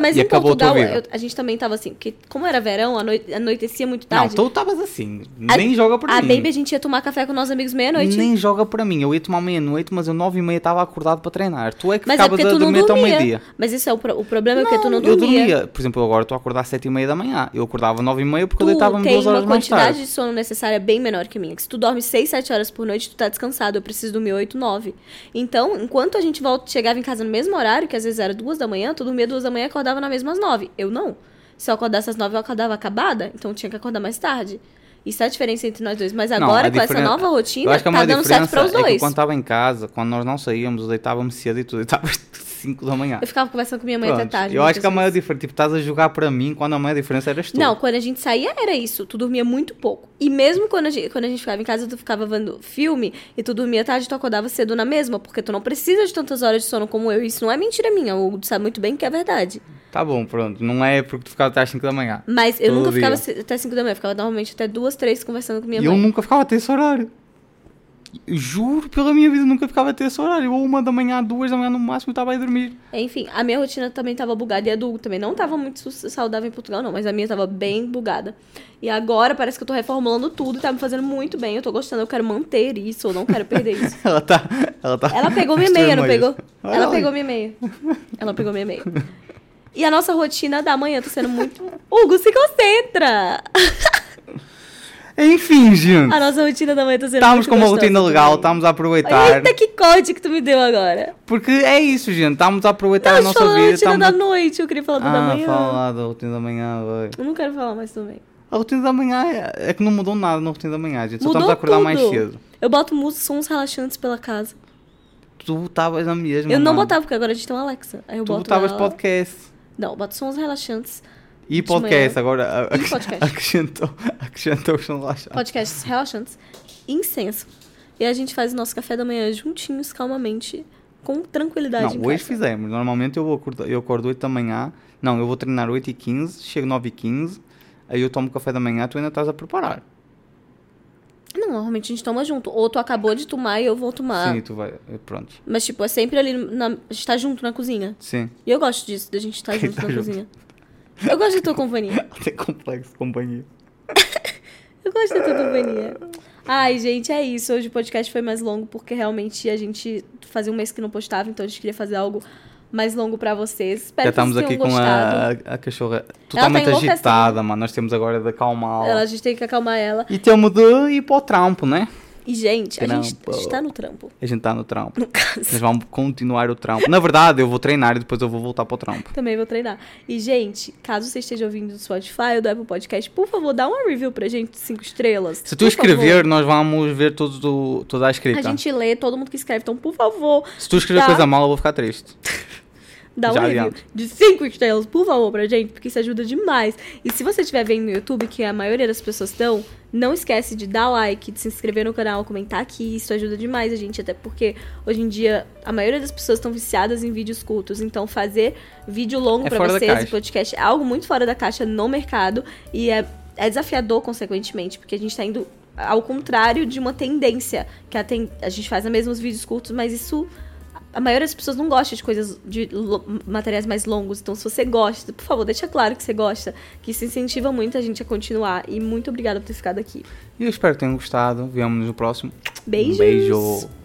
Mas e em acabou Portugal, a eu- a gente também tava assim, porque como era verão, a noite, anoitecia muito Não, tarde. tu estavas assim. A- nem joga para a mim. Baby, a gente ia tomar café com nossos amigos meia-noite. Nem joga para mim. Eu ia tomar meia-noite, mas eu nove e meia estava acordado para treinar. Tu é que Mas é ficavas porque a tu não dormir até o dormia. meio-dia. Mas isso é o, o problema, é porque tu não eu dormia. dormia. Por exemplo, eu agora estou a acordar às sete e meia da manhã. Eu acordava nove e meia porque eu tu tem uma quantidade de sono necessária bem menor que a minha. Que se tu dorme 6, 7 horas por noite, tu tá descansado. Eu preciso dormir 8, 9. Então, enquanto a gente volta, chegava em casa no mesmo horário, que às vezes era 2 da manhã, tu dormia 2 da manhã e acordava na mesma às 9. Eu não. Se eu acordasse às 9, eu acordava acabada, então eu tinha que acordar mais tarde. Isso é a diferença entre nós dois. Mas Não, agora, a com essa nova rotina, a tá dando certo pra os é que dois. quando estava em casa, quando nós não saíamos, eu deitava-me cedo e tu deitavas 5 da manhã. Eu ficava conversando com minha mãe até Pronto. tarde. Eu acho que a maior diferença, tipo, estás a jogar para mim quando a maior diferença eras tu. Não, quando a gente saía era isso. Tu dormia muito pouco. E mesmo quando a gente, quando a gente ficava em casa, tu ficava vendo filme e tu dormia tarde, tu acordava cedo na mesma, porque tu não precisa de tantas horas de sono como eu. Isso não é mentira minha. O Hugo sabe muito bem que é verdade. Tá bom, pronto. Não é porque tu ficava até às 5 da manhã. Mas eu nunca ficava dia. ce- até 5 da manhã. Eu ficava normalmente até 2, 3 conversando com minha E eu mãe. nunca ficava até esse horário. Juro pela minha vida, nunca ficava até esse horário. Ou uma da manhã, duas da manhã no máximo, eu estava a dormir. Enfim, a minha rotina também tava bugada e a do também não tava muito saudável em Portugal, não, mas a minha tava bem bugada. E agora parece que eu tô reformulando tudo e tá me fazendo muito bem. Eu tô gostando, eu quero manter isso, eu não quero perder isso. Ela tá. Ela tá. Ela pegou minha meia, não pegou? Ela pegou minha meia. Ela pegou minha meia. E a nossa rotina da manhã tá sendo muito. Hugo, se concentra! Enfim, gente. A nossa rotina da manhã tá sendo Estamos com uma rotina legal, estamos a aproveitar. Eita, que código que tu me deu agora. Porque é isso, gente. Estamos a aproveitar Não, a nossa vida. rotina Estamos... da noite, eu queria falar da da Ah, manhã. fala lá da rotina da manhã, vai. Eu não quero falar mais também. A rotina da manhã é, é que não mudou nada na rotina da manhã, gente. Só Mudou estamos a acordar mais tudo. cedo. Eu boto música, sons relaxantes pela casa. Tu estavas na mesma. eu não mano. botava, porque agora a gente tem uma Alexa. Aí eu Tu boto botavas ela- podcast. Não, boto sons relaxantes. E podcast, agora a- E podcast. acrescentou, acrescentou relaxados. podcasts relaxantes, incenso. E a gente faz o nosso café da manhã juntinhos, calmamente, com tranquilidade. Não, hoje fizemos. Normalmente eu, vou acordar, eu acordo 8 da manhã. Não, eu vou treinar 8 e 15, chego 9 e 15. Aí eu tomo café da manhã, tu ainda estás a preparar. Não, normalmente a gente toma junto. Ou tu acabou de tomar e eu vou tomar. Sim, tu vai. Pronto. Mas, tipo, é sempre ali. Na... A gente tá junto na cozinha. Sim. E eu gosto disso, da gente estar Quem junto tá na junto? cozinha. Eu gosto da tua companhia. Tem complexo de companhia. Eu gosto da tua companhia. Ai, gente, é isso. Hoje o podcast foi mais longo porque realmente a gente fazia um mês que não postava, então a gente queria fazer algo mais longo pra vocês. Espero Já estamos que vocês aqui tenham com gostado. a, a cachorra totalmente enlouquecendo. agitada, mano. Nós temos agora de acalmá-la. Ela, a gente tem que acalmar ela. E temos de ir para o trampo, né? E, gente, a gente, a Trampo. gente tá no trampo. A gente tá no trampo. No caso. Nós vamos continuar o trampo. Na verdade, eu vou treinar e depois eu vou voltar para o trampo. Também vou treinar. E, gente, caso você esteja ouvindo do Spotify ou do Apple Podcast, por favor, dá uma review pra gente de cinco estrelas. Se tu escrever, favor. nós vamos ver todos do, toda a escrita. A gente lê todo mundo que escreve. Então, por favor, Se tu escrever Dá. coisa mal, eu vou ficar triste. dá Já uma review de cinco estrelas, por favor, pra gente, porque isso ajuda demais. E se você estiver vendo no YouTube, que a maioria das pessoas estão, não esquece de dar like, de se inscrever no canal, comentar aqui. Isso ajuda demais a gente, até porque hoje em dia a maioria das pessoas estão viciadas em vídeos curtos. Então, fazer vídeo longo É da vocês e podcast é algo muito fora da caixa no mercado e é, é desafiador, consequentemente, porque a gente tá indo ao contrário de uma tendência, que a, ten- a gente faz os mesmos vídeos curtos, mas isso a maioria das pessoas não gosta de coisas, de materiais mais longos. Então, se você gosta, por favor, deixa claro que você gosta, que isso incentiva muito a gente a continuar. E muito obrigada por ter ficado aqui. E eu espero que tenham gostado. Vemo-nos no próximo. Beijos! Um beijo.